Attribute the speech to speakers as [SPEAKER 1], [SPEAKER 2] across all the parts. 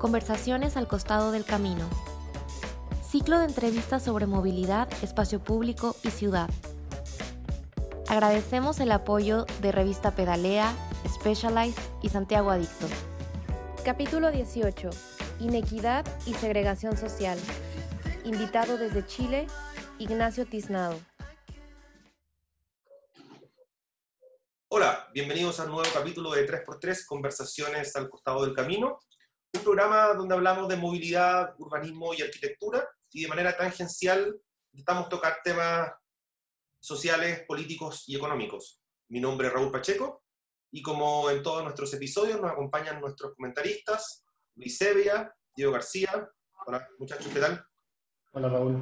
[SPEAKER 1] Conversaciones al costado del camino. Ciclo de entrevistas sobre movilidad, espacio público y ciudad. Agradecemos el apoyo de Revista Pedalea, Specialized y Santiago Adicto. Capítulo 18. Inequidad y segregación social. Invitado desde Chile, Ignacio Tiznado.
[SPEAKER 2] Hola, bienvenidos al nuevo capítulo de 3x3 Conversaciones al costado del camino un programa donde hablamos de movilidad, urbanismo y arquitectura, y de manera tangencial estamos tocar temas sociales, políticos y económicos. Mi nombre es Raúl Pacheco, y como en todos nuestros episodios nos acompañan nuestros comentaristas, Luis Sevilla, Diego García. Hola muchachos, ¿qué tal?
[SPEAKER 3] Hola Raúl.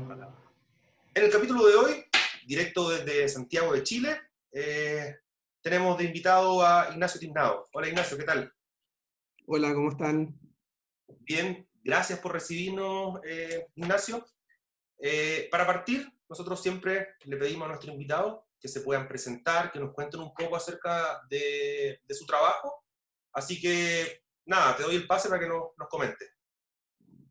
[SPEAKER 2] En el capítulo de hoy, directo desde Santiago de Chile, eh, tenemos de invitado a Ignacio Tiznado. Hola Ignacio, ¿qué tal?
[SPEAKER 4] Hola, ¿cómo están?
[SPEAKER 2] Bien, gracias por recibirnos, eh, Ignacio. Eh, para partir, nosotros siempre le pedimos a nuestro invitado que se puedan presentar, que nos cuenten un poco acerca de, su trabajo. Así que, nada, te doy el pase para que nos, nos comente.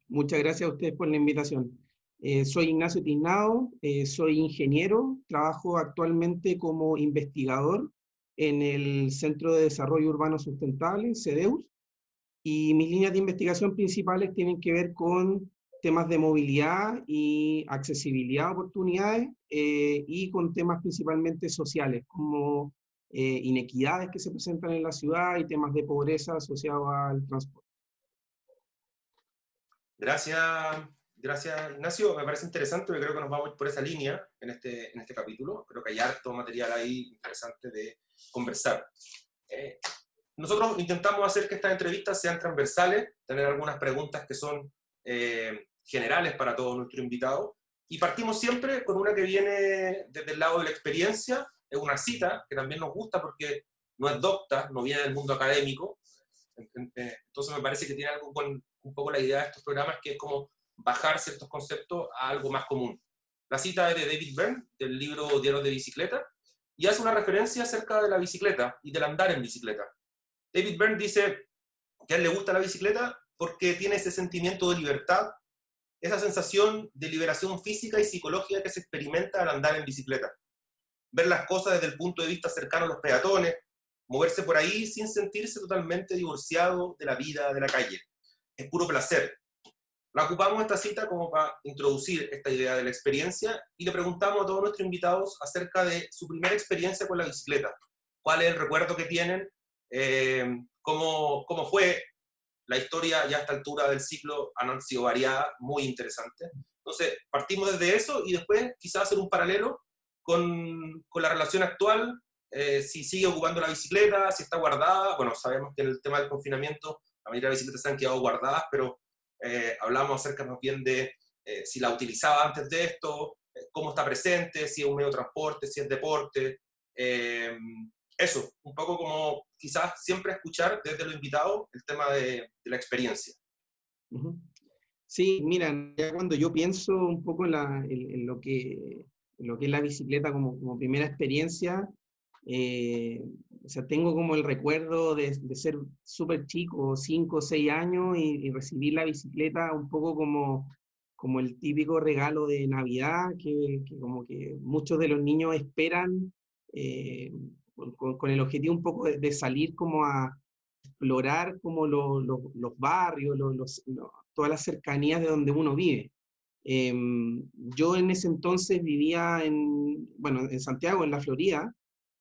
[SPEAKER 4] Muchas gracias a ustedes por la invitación. Eh, soy Ignacio Tiznado, soy ingeniero, trabajo actualmente como investigador en el Centro de Desarrollo Urbano Sustentable, CEDEUS, y mis líneas de investigación principales tienen que ver con temas de movilidad y accesibilidad a oportunidades eh, y con temas principalmente sociales, como eh, inequidades que se presentan en la ciudad y temas de pobreza asociados al transporte.
[SPEAKER 2] Gracias, gracias Ignacio. Me parece interesante porque creo que nos vamos por esa línea en este, en este capítulo. Creo que hay harto material ahí interesante de conversar. Eh, nosotros intentamos hacer que estas entrevistas sean transversales, tener algunas preguntas que son eh, generales para todos nuestros invitados, y partimos siempre con una que viene desde el lado de la experiencia, es una cita que también nos gusta porque no es docta, no viene del mundo académico, entonces me parece que tiene algo con un poco la idea de estos programas, que es como bajar ciertos conceptos a algo más común. La cita es de David Byrne, del libro Diarios de Bicicleta, y hace una referencia acerca de la bicicleta y del andar en bicicleta. David Byrne dice que a él le gusta la bicicleta porque tiene ese sentimiento de libertad, esa sensación de liberación física y psicológica que se experimenta al andar en bicicleta. Ver las cosas desde el punto de vista cercano a los peatones, moverse por ahí sin sentirse totalmente divorciado de la vida de la calle. Es puro placer. La ocupamos esta cita como para introducir esta idea de la experiencia y le preguntamos a todos nuestros invitados acerca de su primera experiencia con la bicicleta. ¿Cuál es el recuerdo que tienen eh, cómo, cómo, fue la historia ya a esta altura del ciclo, han sido variadas, muy interesantes. Entonces, partimos desde eso y después quizás hacer un paralelo con, con la relación actual, eh, si sigue ocupando la bicicleta, si está guardada. Bueno, sabemos que en el tema del confinamiento la mayoría de las bicicletas se han quedado guardadas, pero eh, hablamos acerca más bien de si la utilizaba antes de esto, cómo está presente, si es un medio de transporte, si es deporte, eso, un poco como quizás siempre escuchar desde los invitados el tema de, la experiencia.
[SPEAKER 4] Sí, mira, ya cuando yo pienso un poco en, lo, que, lo que es la bicicleta como, primera experiencia, eh, o sea, tengo como el recuerdo de, ser súper chico, 5 o 6 años, y, recibir la bicicleta un poco como, como el típico regalo de Navidad, que, como que muchos de los niños esperan eh, con, el objetivo un poco de, salir como a explorar como los barrios, los, todas las cercanías de donde uno vive. Em, yo en ese entonces vivía en, bueno, en Santiago, en la Florida,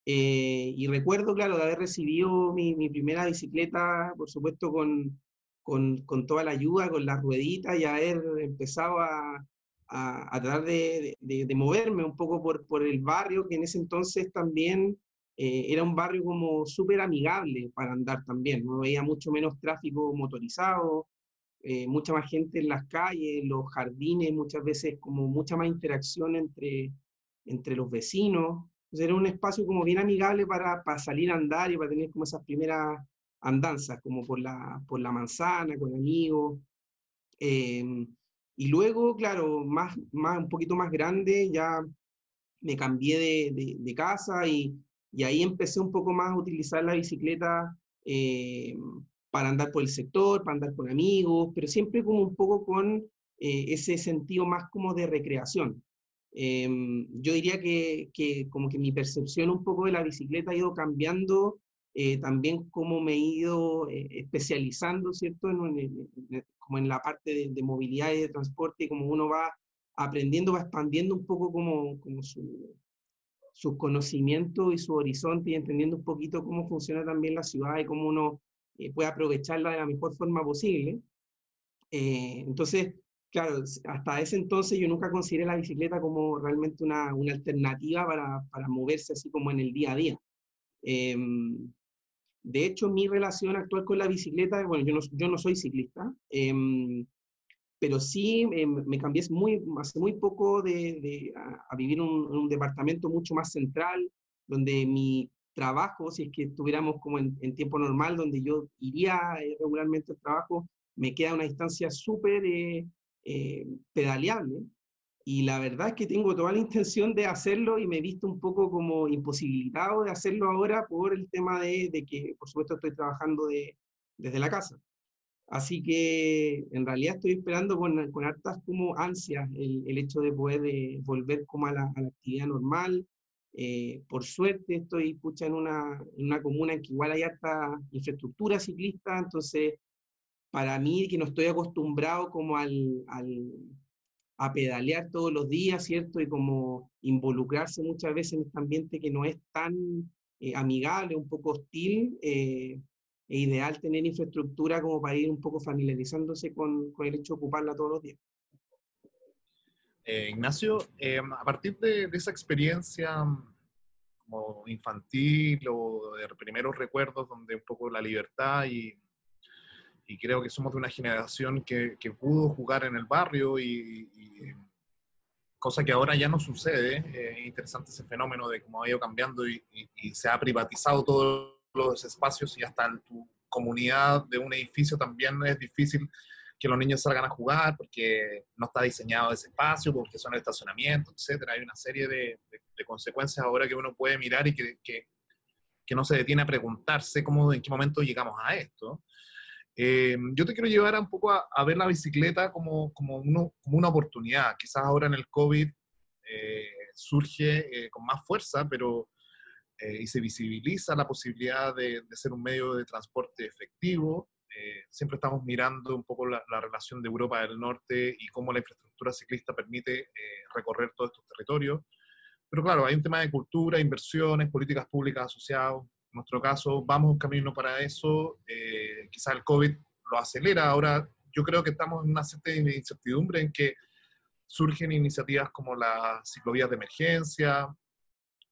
[SPEAKER 4] eh, y recuerdo, claro, de haber recibido mi, mi primera bicicleta, por supuesto, con, con, con, toda la ayuda, con las rueditas, y haber empezado a, a, a tratar de, de, de, moverme un poco por, por el barrio, que en ese entonces también eh, era un barrio como súper amigable para andar también, no veía mucho menos tráfico motorizado, eh, mucha más gente en las calles, los jardines, muchas veces como mucha más interacción entre, entre los vecinos. Entonces era un espacio como bien amigable para, para salir a andar y para tener como esas primeras andanzas, como por la, por la manzana, con amigos. Em, y luego, claro, más, más, un poquito más grande, ya me cambié de, de, de casa y, y ahí empecé un poco más a utilizar la bicicleta eh, para andar por el sector, para andar con amigos, pero siempre como un poco con eh, ese sentido más como de recreación. Em, yo diría que, que, como que mi percepción un poco de la bicicleta ha ido cambiando, eh, también como me he ido eh, especializando, ¿cierto? En, como en la parte de, de, movilidad y de transporte, como uno va aprendiendo, va expandiendo un poco como, como su, sus conocimientos y su horizonte y entendiendo un poquito cómo funciona también la ciudad y cómo uno eh, puede aprovecharla de la mejor forma posible. Eh, entonces, claro, hasta ese entonces yo nunca consideré la bicicleta como realmente una, una alternativa para, para, moverse así como en el día a día. Em, de hecho, mi relación actual con la bicicleta, bueno, yo no, yo no soy ciclista, em, pero sí me cambié muy, hace muy poco de, a, vivir en un, departamento mucho más central, donde mi trabajo, si es que estuviéramos como en, tiempo normal, donde yo iría eh, regularmente al trabajo, me queda una distancia súper eh, eh, pedaleable. Y la verdad es que tengo toda la intención de hacerlo y me he visto un poco como imposibilitado de hacerlo ahora por el tema de, de que, por supuesto, estoy trabajando de, desde la casa. Así que en realidad estoy esperando con, con hartas como ansias el, el hecho de poder eh, volver como a la, a la, actividad normal. Eh, por suerte estoy pucha, en, una, en una comuna en que igual hay harta infraestructura ciclista, entonces para mí que no estoy acostumbrado como al, al, a pedalear todos los días, ¿cierto? Y como involucrarse muchas veces en este ambiente que no es tan eh, amigable, un poco hostil, eh, es ideal tener infraestructura como para ir un poco familiarizándose con, el hecho de ocuparla todos los días.
[SPEAKER 3] Eh, Ignacio, eh, a partir de, esa experiencia mm, como infantil o de primeros recuerdos donde un poco la libertad y, creo que somos de una generación que, pudo jugar en el barrio y, y, cosa que ahora ya no sucede. Eh, es interesante ese fenómeno de cómo ha ido cambiando y se ha privatizado todo los espacios y hasta en tu comunidad de un edificio también es difícil que los niños salgan a jugar porque no está diseñado ese espacio, porque son el estacionamiento, etcétera. Hay una serie de, de, de, consecuencias ahora que uno puede mirar y que, que, que, no se detiene a preguntarse cómo, en qué momento llegamos a esto. Eh, yo te quiero llevar un poco a, a ver la bicicleta como, como, uno, como, una oportunidad. Quizás ahora en el COVID eh, surge eh, con más fuerza, pero eh, y se visibiliza la posibilidad de, de, ser un medio de transporte efectivo. Eh, siempre estamos mirando un poco la, la, relación de Europa del Norte y cómo la infraestructura ciclista permite eh, recorrer todos estos territorios. Pero claro, hay un tema de cultura, inversiones, políticas públicas asociados. En nuestro caso, vamos un camino para eso. Eh, quizás el COVID lo acelera. Ahora, yo creo que estamos en una cierta incertidumbre en que surgen iniciativas como las ciclovías de emergencia,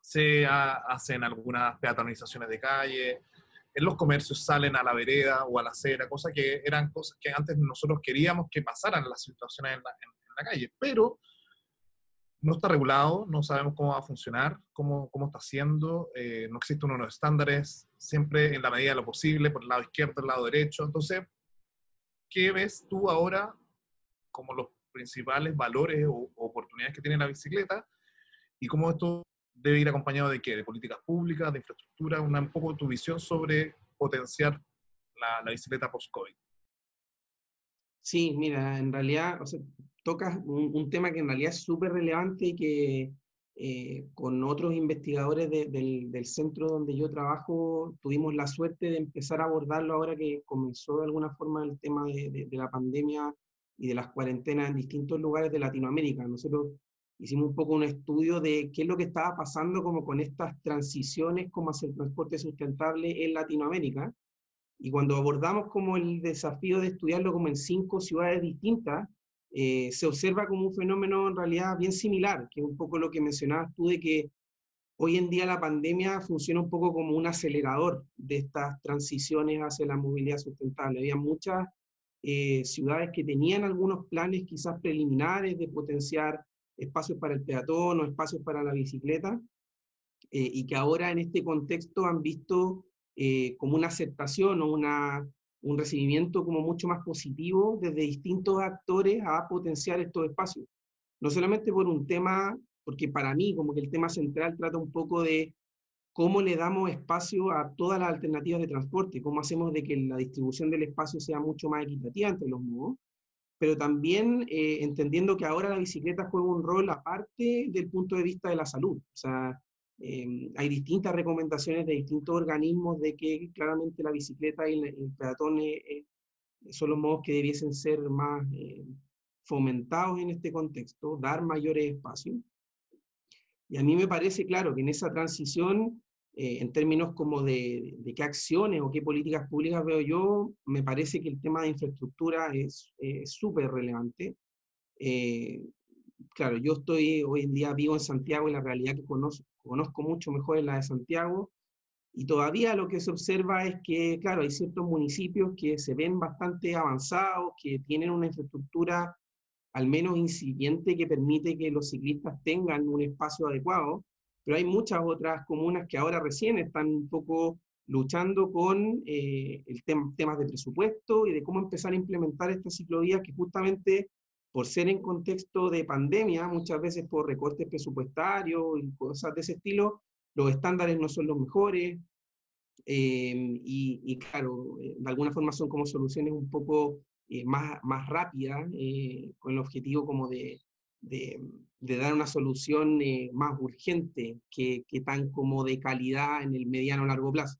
[SPEAKER 3] se hacen algunas peatonalizaciones de calle, en los comercios salen a la vereda o a la acera, cosas que eran cosas que antes nosotros queríamos que pasaran las situaciones en la, en, calle, pero no está regulado, no sabemos cómo va a funcionar, cómo, cómo está haciendo, eh, no existen unos estándares, siempre en la medida de lo posible, por el lado izquierdo, el lado derecho. Entonces, ¿qué ves tú ahora como los principales valores o oportunidades que tiene la bicicleta y cómo esto debe ir acompañado de qué? De políticas públicas, de infraestructura, una, un poco tu visión sobre potenciar la, la bicicleta post-COVID.
[SPEAKER 4] Sí, mira, en realidad, o sea, tocas un, un, tema que en realidad es súper relevante y que eh, con otros investigadores de, del, del, centro donde yo trabajo tuvimos la suerte de empezar a abordarlo ahora que comenzó de alguna forma el tema de, de, de la pandemia y de las cuarentenas en distintos lugares de Latinoamérica. Nosotros hicimos un poco un estudio de qué es lo que estaba pasando como con estas transiciones como hacia el transporte sustentable en Latinoamérica. Y cuando abordamos como el desafío de estudiarlo como en cinco ciudades distintas, eh, se observa como un fenómeno en realidad bien similar, que es un poco lo que mencionabas tú de que hoy en día la pandemia funciona un poco como un acelerador de estas transiciones hacia la movilidad sustentable. Había muchas eh, ciudades que tenían algunos planes quizás preliminares de potenciar espacios para el peatón o espacios para la bicicleta, eh, y que ahora en este contexto han visto eh, como una aceptación o una, un recibimiento como mucho más positivo desde distintos actores a potenciar estos espacios. No solamente por un tema, porque para mí como que el tema central trata un poco de cómo le damos espacio a todas las alternativas de transporte, cómo hacemos de que la distribución del espacio sea mucho más equitativa entre los modos, pero también eh, entendiendo que ahora la bicicleta juega un rol aparte del punto de vista de la salud. O sea, em, hay distintas recomendaciones de distintos organismos de que claramente la bicicleta y el, peatón eh, eh, son los modos que debiesen ser más fomentados en este contexto, dar mayores espacios. Y a mí me parece claro que en esa transición eh, en términos como de, qué acciones o qué políticas públicas veo yo, me parece que el tema de infraestructura es súper relevante. Eh, claro, yo estoy hoy en día vivo en Santiago y la realidad que conozco, conozco mucho mejor es la de Santiago. Y todavía lo que se observa es que, claro, hay ciertos municipios que se ven bastante avanzados, que tienen una infraestructura al menos incipiente que permite que los ciclistas tengan un espacio adecuado, pero hay muchas otras comunas que ahora recién están un poco luchando con eh, el tema, temas de presupuesto y de cómo empezar a implementar estas ciclovías que justamente por ser en contexto de pandemia, muchas veces por recortes presupuestarios y cosas de ese estilo, los estándares no son los mejores. Eh, y, claro, eh, de alguna forma son como soluciones un poco más, más rápidas, con el objetivo como de, de, dar una solución eh, más urgente que, tan como de calidad en el mediano o largo plazo.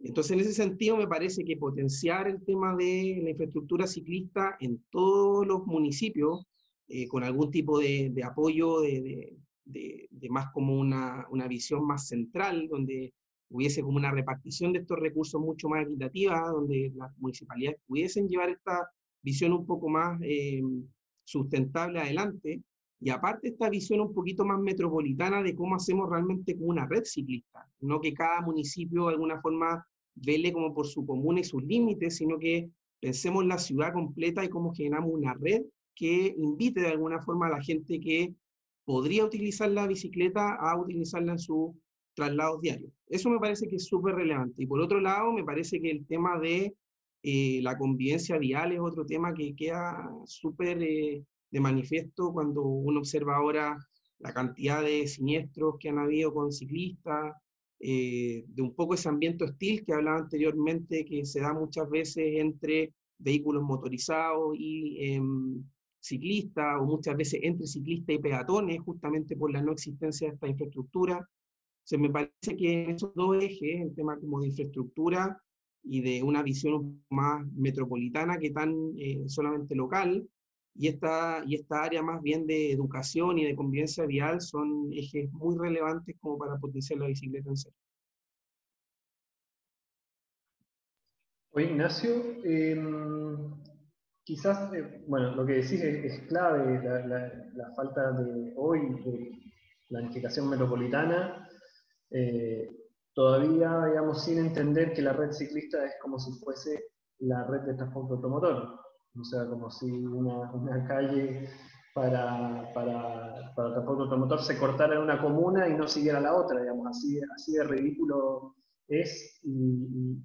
[SPEAKER 4] Entonces, en ese sentido, me parece que potenciar el tema de la infraestructura ciclista en todos los municipios, eh, con algún tipo de, apoyo, de, más como una, una, visión más central, donde hubiese como una repartición de estos recursos mucho más equitativa, donde las municipalidades pudiesen llevar esta visión un poco más eh, sustentable adelante. Y aparte esta visión un poquito más metropolitana de cómo hacemos realmente una red ciclista, no que cada municipio de alguna forma vele como por su comuna y sus límites, sino que pensemos la ciudad completa y cómo generamos una red que invite de alguna forma a la gente que podría utilizar la bicicleta a utilizarla en sus traslados diarios. Eso me parece que es súper relevante. Y por otro lado, me parece que el tema de eh, la convivencia vial es otro tema que queda súper eh, de manifiesto cuando uno observa ahora la cantidad de siniestros que han habido con ciclistas, eh, de un poco ese ambiente hostil que hablaba anteriormente, que se da muchas veces entre vehículos motorizados y em, ciclistas, o muchas veces entre ciclistas y peatones, justamente por la no existencia de esta infraestructura. Se me parece que en esos dos ejes, el tema como de infraestructura y de una visión más metropolitana que tan eh, solamente local. Y esta, y esta área más bien de educación y de convivencia vial son ejes muy relevantes como para potenciar la bicicleta en serio.
[SPEAKER 5] Oye, Ignacio, em, quizás, eh, bueno, lo que decís es, clave, la, falta de hoy de planificación metropolitana. Eh, todavía, digamos, sin entender que la red ciclista es como si fuese la red de transporte automotor. O sea, como si una, calle para, para, para, transporte automotor se cortara en una comuna y no siguiera la otra, digamos, así, así de ridículo es y,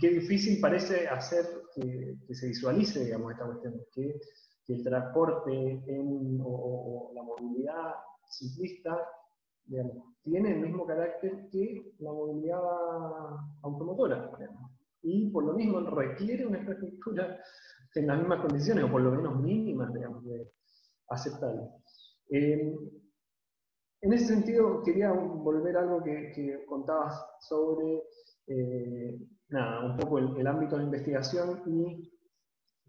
[SPEAKER 5] qué difícil parece hacer que, se visualice, digamos, esta cuestión, que, que el transporte en, o, o la movilidad ciclista tiene el mismo carácter que la movilidad automotora. Y por lo mismo requiere una infraestructura en las mismas condiciones, o por lo menos mínimas, digamos, de aceptables. Eh, en ese sentido, quería volver a algo que, contabas sobre eh, nada, un poco el, ámbito de investigación y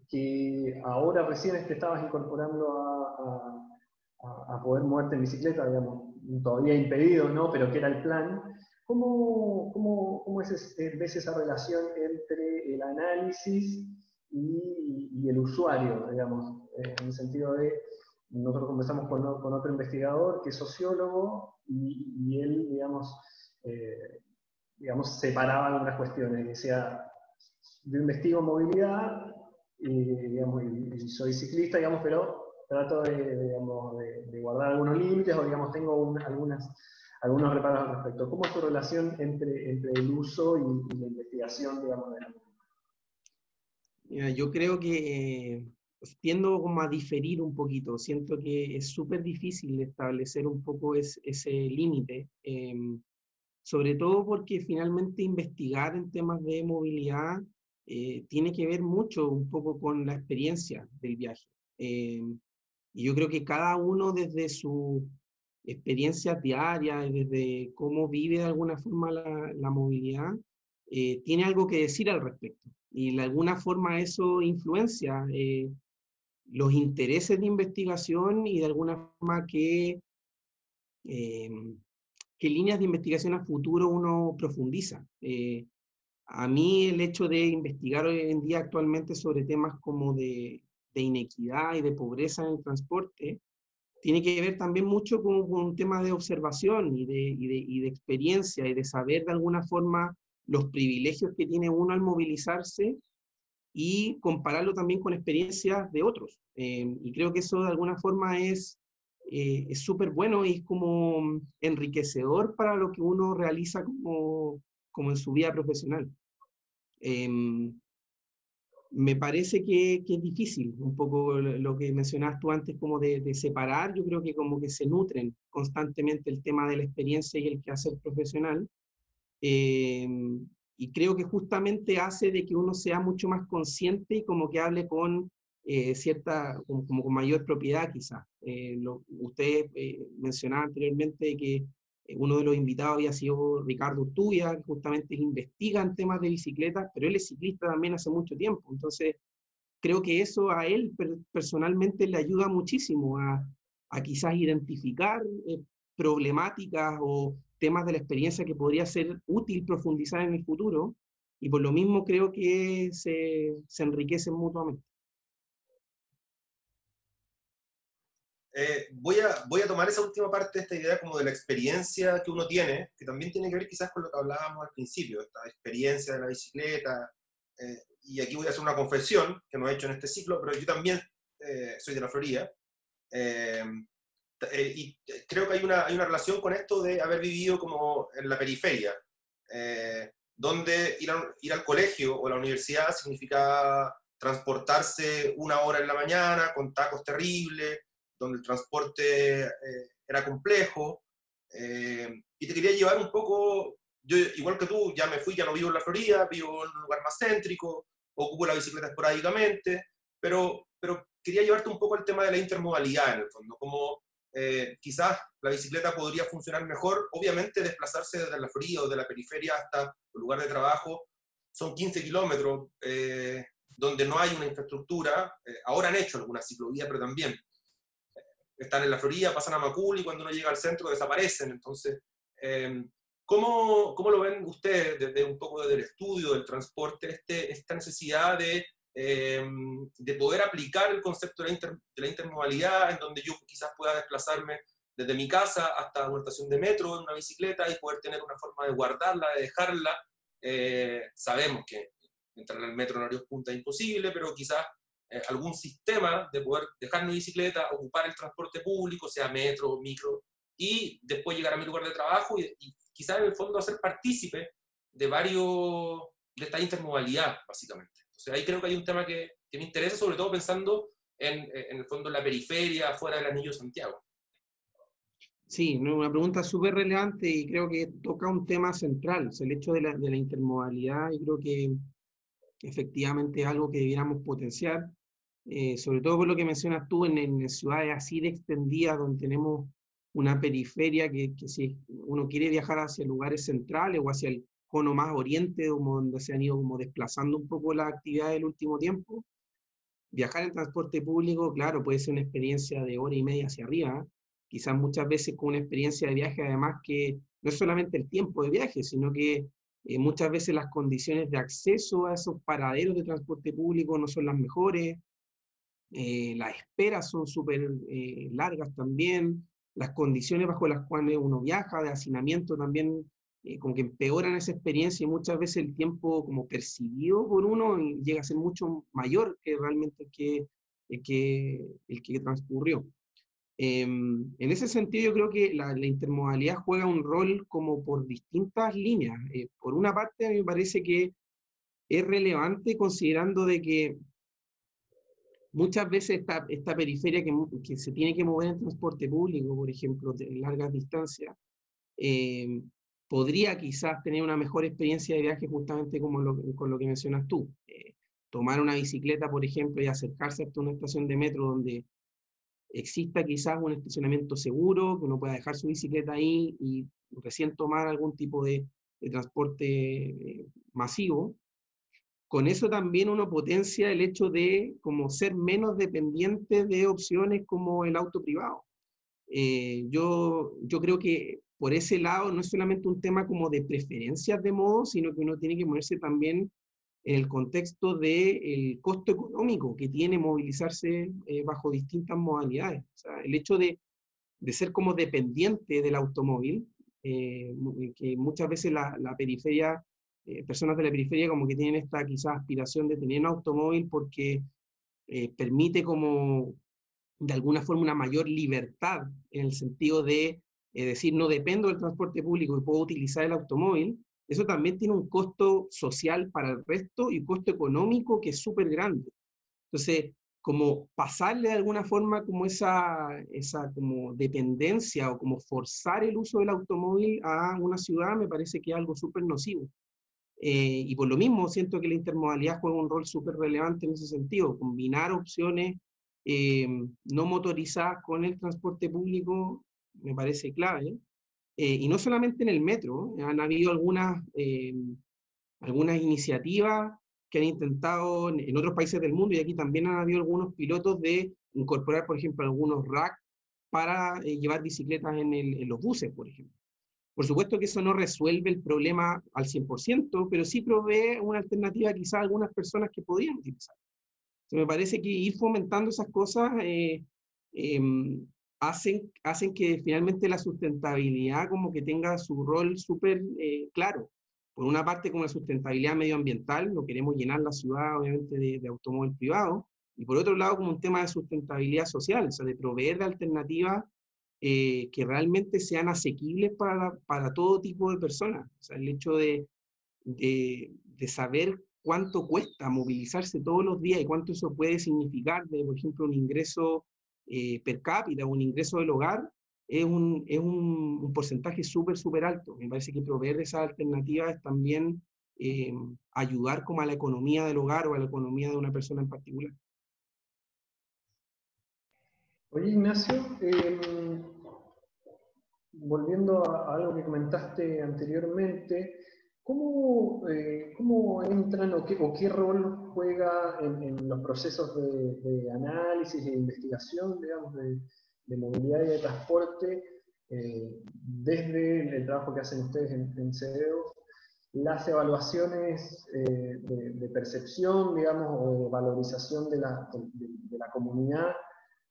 [SPEAKER 5] que ahora recién te estabas incorporando a, a, a poder moverte en bicicleta, digamos, todavía impedido, ¿no? pero que era el plan. ¿Cómo, cómo, cómo es, ves esa relación entre el análisis y, el usuario, digamos, eh, en el sentido de, nosotros conversamos con, otro investigador que es sociólogo y, él, digamos, eh, digamos, separaba algunas cuestiones, decía, yo investigo movilidad y, y soy ciclista, digamos, pero trato de, guardar algunos límites o digamos, tengo algunas, algunos reparos al respecto. ¿Cómo es tu relación entre, entre el uso y, la investigación digamos, de la
[SPEAKER 4] Mira, yo creo que eh, tiendo como a diferir un poquito. Siento que es súper difícil establecer un poco ese límite. Em, sobre todo porque finalmente investigar en temas de movilidad eh, tiene que ver mucho un poco con la experiencia del viaje. Eh, y yo creo que cada uno desde su experiencia diaria, desde cómo vive de alguna forma la, la movilidad, eh, tiene algo que decir al respecto. Y de alguna forma eso influencia los intereses de investigación y de alguna forma que, qué líneas de investigación a futuro uno profundiza. A mí el hecho de investigar hoy en día actualmente sobre temas como de, inequidad y de pobreza en el transporte, tiene que ver también mucho con, un tema de observación y de, y de, experiencia y de saber de alguna forma los privilegios que tiene uno al movilizarse y compararlo también con experiencias de otros. Eh, y creo que eso de alguna forma es eh, súper bueno y es como enriquecedor para lo que uno realiza como, como en su vida profesional. Em, me parece que, es difícil, un poco lo que mencionabas tú antes, como de, separar, yo creo que como que se nutren constantemente el tema de la experiencia y el quehacer profesional, em, y creo que justamente hace de que uno sea mucho más consciente y como que hable con eh, cierta, como, con mayor propiedad quizás. Eh, usted eh, mencionaba anteriormente que uno de los invitados había sido Ricardo Urtubia, que justamente investiga en temas de bicicletas, pero él es ciclista también hace mucho tiempo. Entonces, creo que eso a él personalmente le ayuda muchísimo a, quizás identificar eh, problemáticas o temas de la experiencia que podría ser útil profundizar en el futuro. Y por lo mismo creo que se enriquecen mutuamente.
[SPEAKER 2] Eh, voy, a, voy a tomar esa última parte de esta idea como de la experiencia que uno tiene, que también tiene que ver quizás con lo que hablábamos al principio, esta experiencia de la bicicleta. Eh, y aquí voy a hacer una confesión que no he hecho en este ciclo, pero yo también eh, soy de la Florida. y creo que hay una, hay una relación con esto de haber vivido como en la periferia, donde ir, ir al colegio o a la universidad significaba transportarse una hora en la mañana con tacos terribles, donde el transporte eh, era complejo. Eh, y te quería llevar un poco, yo igual que tú, ya me fui, ya no vivo en la Florida, vivo en un lugar más céntrico, ocupo la bicicleta esporádicamente, pero, pero quería llevarte un poco al tema de la intermodalidad en el fondo, como eh, quizás la bicicleta podría funcionar mejor, obviamente desplazarse desde la Florida o de la periferia hasta el lugar de trabajo son 15 kilómetros, donde no hay una infraestructura, ahora han hecho alguna ciclovía, pero también están en la Florida, pasan a Macul y cuando uno llega al centro desaparecen. Entonces, em, ¿cómo, ¿cómo, lo ven ustedes desde un poco desde el estudio del transporte, este, esta necesidad de, em, de poder aplicar el concepto de la, de la, intermodalidad en donde yo quizás pueda desplazarme desde mi casa hasta una estación de metro en una bicicleta y poder tener una forma de guardarla, de dejarla? Eh, sabemos que entrar en el metro en horarios punta es imposible, pero quizás eh, algún sistema de poder dejar mi bicicleta, ocupar el transporte público, sea metro, micro, y después llegar a mi lugar de trabajo y, quizás en el fondo hacer partícipe de varios, de esta intermodalidad, básicamente. Entonces ahí creo que hay un tema que, que me interesa, sobre todo pensando en, en, el fondo la periferia, fuera del anillo de Santiago.
[SPEAKER 4] Sí, una pregunta súper relevante y creo que toca un tema central, el hecho de la, de la intermodalidad y creo que efectivamente es algo que debiéramos potenciar, eh, sobre todo por lo que mencionas tú en, ciudades así de extendidas, donde tenemos una periferia que, si uno quiere viajar hacia lugares centrales o hacia el cono más oriente, donde se han ido como desplazando un poco las actividades del último tiempo, viajar en transporte público, claro, puede ser una experiencia de hora y media hacia arriba, quizás muchas veces con una experiencia de viaje además que no es solamente el tiempo de viaje, sino que eh, muchas veces las condiciones de acceso a esos paraderos de transporte público no son las mejores, eh, las esperas son súper eh, largas también, las condiciones bajo las cuales uno viaja, de hacinamiento también, como que empeoran esa experiencia y muchas veces el tiempo como percibido por uno llega a ser mucho mayor que realmente el que, el que, el que transcurrió. Em, en ese sentido, yo creo que la, intermodalidad juega un rol como por distintas líneas. Eh, por una parte, me parece que es relevante considerando de que muchas veces esta, esta periferia que, que, se tiene que mover en transporte público, por ejemplo, de largas distancias, em, podría quizás tener una mejor experiencia de viaje justamente como con lo que mencionas tú. Eh, tomar una bicicleta, por ejemplo, y acercarse hasta una estación de metro donde exista quizás un estacionamiento seguro, que uno pueda dejar su bicicleta ahí y recién tomar algún tipo de, transporte eh, masivo. Con eso también uno potencia el hecho de como ser menos dependiente de opciones como el auto privado. Eh, yo, yo creo que por ese lado no es solamente un tema como de preferencias de modo, sino que uno tiene que moverse también en el contexto del costo económico que tiene movilizarse eh, bajo distintas modalidades. O sea, el hecho de, de, ser como dependiente del automóvil, eh, que muchas veces la, la periferia, eh, personas de la periferia como que tienen esta quizás aspiración de tener un automóvil porque permite como de alguna forma una mayor libertad en el sentido de decir no dependo del transporte público y puedo utilizar el automóvil, eso también tiene un costo social para el resto y un costo económico que es súper grande. Entonces, como pasarle de alguna forma como esa, esa como dependencia o como forzar el uso del automóvil a una ciudad me parece que es algo súper nocivo. Eh, y por lo mismo siento que la intermodalidad juega un rol súper relevante en ese sentido, combinar opciones eh, no motorizadas con el transporte público me parece clave. Eh, y no solamente en el metro, han habido algunas, eh, algunas iniciativas que han intentado en, otros países del mundo y aquí también han habido algunos pilotos de incorporar, por ejemplo, algunos racks para eh, llevar bicicletas en, en, los buses, por ejemplo. Por supuesto que eso no resuelve el problema al 100%, pero sí provee una alternativa quizá a algunas personas que podrían utilizar. me parece que ir fomentando esas cosas eh, em, hacen, hacen que finalmente la sustentabilidad como que tenga su rol súper eh, claro. Por una parte, como la sustentabilidad medioambiental, no queremos llenar la ciudad, obviamente, de, de automóvil privado, y por otro lado, como un tema de sustentabilidad social, o sea, de proveer de alternativas eh, que realmente sean asequibles para, para todo tipo de personas. O sea, el hecho de, de, de, saber cuánto cuesta movilizarse todos los días y cuánto eso puede significar de, por ejemplo, un ingreso eh, per cápita, un ingreso del hogar, es un, es un, un porcentaje súper, súper alto. Me parece que proveer esas alternativas es también eh, ayudar como a la economía del hogar o a la economía de una persona en particular.
[SPEAKER 5] Oye, Ignacio, em, volviendo a, algo que comentaste anteriormente, ¿Cómo, eh, ¿Cómo, entran o qué, rol juega en, los procesos de, análisis e investigación, digamos, de, movilidad y de transporte, eh, desde el trabajo que hacen ustedes en, en las evaluaciones eh, de, percepción, digamos, o de valorización de, la comunidad,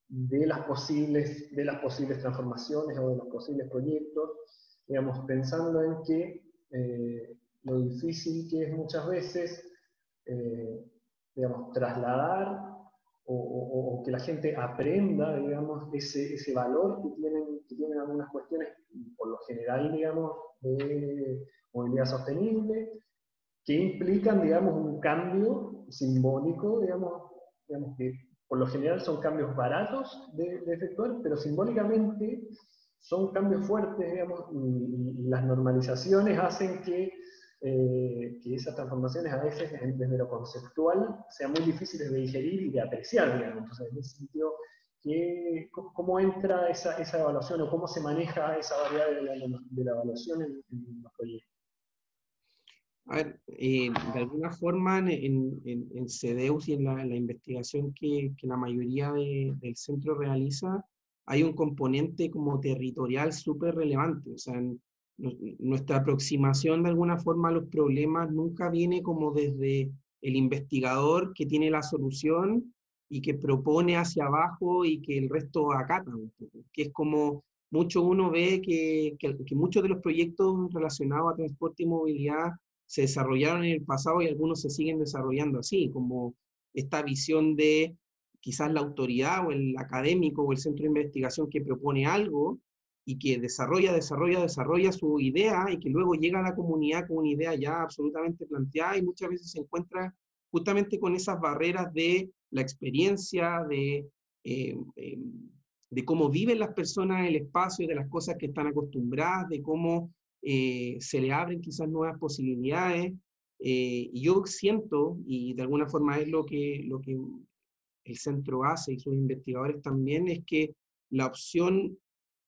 [SPEAKER 5] de las, posibles, de las posibles transformaciones o de los posibles proyectos, digamos, pensando en que lo difícil que es muchas veces, eh, digamos, trasladar o, que la gente aprenda, digamos, ese, ese valor que tienen, que tienen algunas cuestiones, por lo general, digamos, de movilidad sostenible, que implican, digamos, un cambio simbólico, digamos, digamos que por lo general son cambios baratos de, de efectuar, pero simbólicamente son cambios fuertes, digamos, y las normalizaciones hacen que eh, que esas transformaciones a veces desde lo conceptual sean muy difíciles de digerir y de apreciar, digamos. Entonces, en ese sentido, ¿cómo entra esa, esa, evaluación o cómo se maneja esa variable de la, de la evaluación en, los proyectos?
[SPEAKER 4] A ver, eh, de alguna forma en, en, en, CEDEUS y en la, la investigación que, que, la mayoría de, del centro realiza, hay un componente como territorial súper relevante. O sea, en, nuestra aproximación de alguna forma a los problemas nunca viene como desde el investigador que tiene la solución y que propone hacia abajo y que el resto acata, que es como mucho uno ve que, que, muchos de los proyectos relacionados a transporte y movilidad se desarrollaron en el pasado y algunos se siguen desarrollando así, como esta visión de quizás la autoridad o el académico o el centro de investigación que propone algo y que desarrolla, desarrolla, desarrolla su idea y que luego llega a la comunidad con una idea ya absolutamente planteada y muchas veces se encuentra justamente con esas barreras de la experiencia, de, eh, em, de cómo viven las personas en el espacio, de las cosas que están acostumbradas, de cómo eh, se le abren quizás nuevas posibilidades. Eh, y yo siento, y de alguna forma es lo que, lo que el centro hace y sus investigadores también, es que la opción,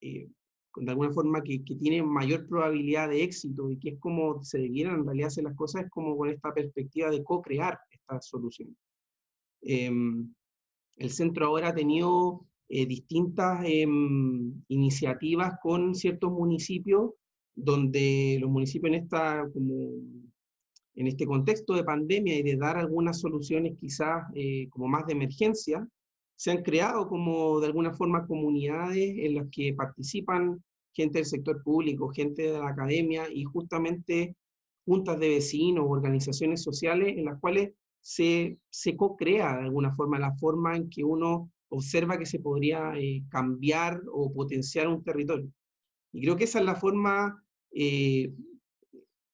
[SPEAKER 4] eh, de alguna forma, que, que, tiene mayor probabilidad de éxito y que es como se debieran en realidad hacer las cosas, es como con esta perspectiva de co-crear esta solución. Em, el centro ahora ha tenido eh, distintas em, iniciativas con ciertos municipios, donde los municipios en, esta, como, en este contexto de pandemia y de dar algunas soluciones quizás eh, como más de emergencia, se han creado como de alguna forma comunidades en las que participan gente del sector público, gente de la academia y justamente juntas de vecinos, organizaciones sociales en las cuales se, se co-crea de alguna forma la forma en que uno observa que se podría eh, cambiar o potenciar un territorio. Y creo que esa es la forma, eh,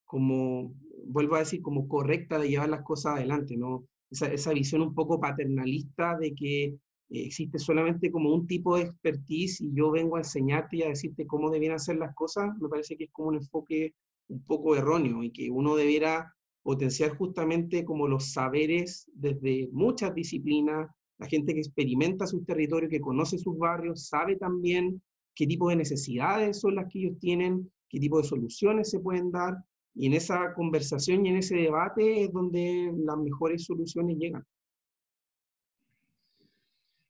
[SPEAKER 4] como, vuelvo a decir, como correcta de llevar las cosas adelante, ¿no? Esa, esa visión un poco paternalista de que existe solamente como un tipo de expertise y yo vengo a enseñarte y a decirte cómo debían hacer las cosas, me parece que es como un enfoque un poco erróneo y que uno debiera potenciar justamente como los saberes desde muchas disciplinas, la gente que experimenta sus territorios, que conoce sus barrios, sabe también qué tipo de necesidades son las que ellos tienen, qué tipo de soluciones se pueden dar, y en esa conversación y en ese debate es donde las mejores soluciones llegan.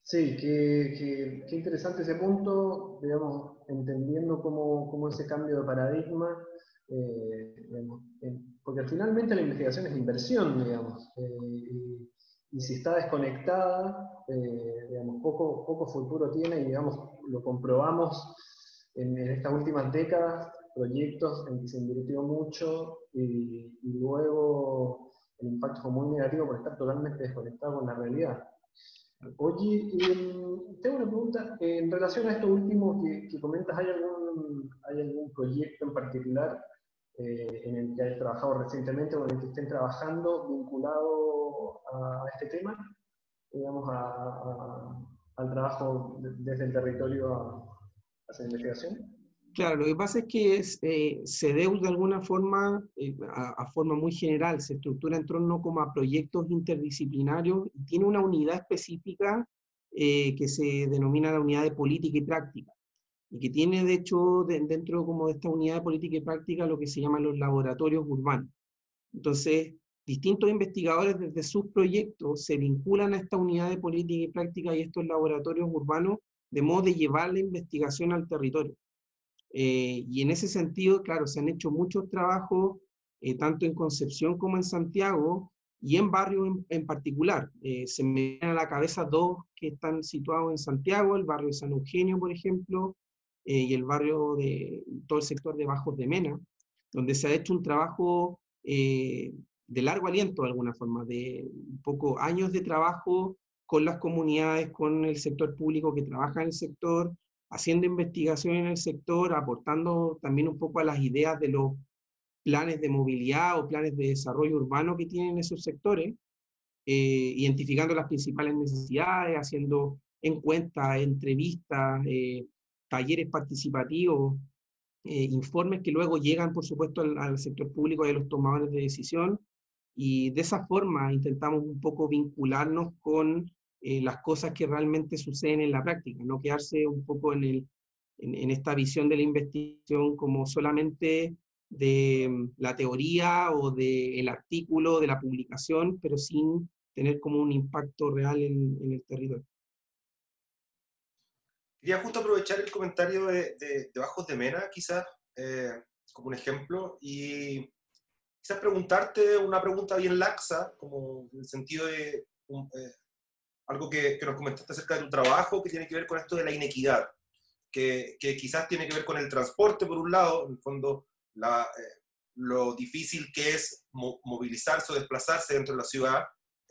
[SPEAKER 5] Sí, qué, interesante ese punto, digamos, entendiendo cómo, cómo ese cambio de paradigma eh, porque finalmente la investigación es inversión, digamos, eh, y, si está desconectada, eh, digamos, poco, poco futuro tiene, y digamos, lo comprobamos en, estas últimas décadas, proyectos en que se invirtió mucho y, luego el impacto fue muy negativo por estar totalmente desconectado con la realidad. Oye, em, tengo una pregunta en relación a esto último que, que comentas, ¿hay algún, ¿hay algún proyecto en particular eh, en el que hayas trabajado recientemente o en el que estén trabajando vinculado a, este tema, digamos, al trabajo desde el territorio a, hacia investigación?
[SPEAKER 4] Claro, lo que pasa es que es, eh, de alguna forma, eh, a, forma muy general, se estructura en torno como a proyectos interdisciplinarios y tiene una unidad específica que se denomina la unidad de política y práctica y que tiene de hecho dentro como de esta unidad de política y práctica lo que se llaman los laboratorios urbanos. Entonces, distintos investigadores desde sus proyectos se vinculan a esta unidad de política y práctica y estos laboratorios urbanos de modo de llevar la investigación al territorio. Eh, y en ese sentido, claro, se han hecho muchos trabajos, eh, tanto en Concepción como en Santiago, y en barrios en, particular. Eh, se me vienen a la cabeza dos que están situados en Santiago, el barrio de San Eugenio, por ejemplo, y el barrio de todo el sector de Bajos de Mena, donde se ha hecho un trabajo de largo aliento de alguna forma, de un poco años de trabajo con las comunidades, con el sector público que trabaja en el sector, haciendo investigación en el sector, aportando también un poco a las ideas de los planes de movilidad o planes de desarrollo urbano que tienen esos sectores, eh, identificando las principales necesidades, haciendo encuestas, entrevistas, eh, talleres participativos, eh, informes que luego llegan, por supuesto, al, sector público y a los tomadores de decisión. Y de esa forma intentamos un poco vincularnos con eh, las cosas que realmente suceden en la práctica, no quedarse un poco en, el, en, esta visión de la investigación como solamente de mm, la teoría o del el artículo, de la publicación, pero sin tener como un impacto real en, en el territorio.
[SPEAKER 2] Quería justo aprovechar el comentario de, de, Bajos de Mena, quizás, eh, como un ejemplo, y quizás preguntarte una pregunta bien laxa, como en el sentido de eh, algo que, que, nos comentaste acerca de tu trabajo, que tiene que ver con esto de la inequidad, que, que quizás tiene que ver con el transporte, por un lado, en el fondo, la, eh, lo difícil que es movilizarse o desplazarse dentro de la ciudad,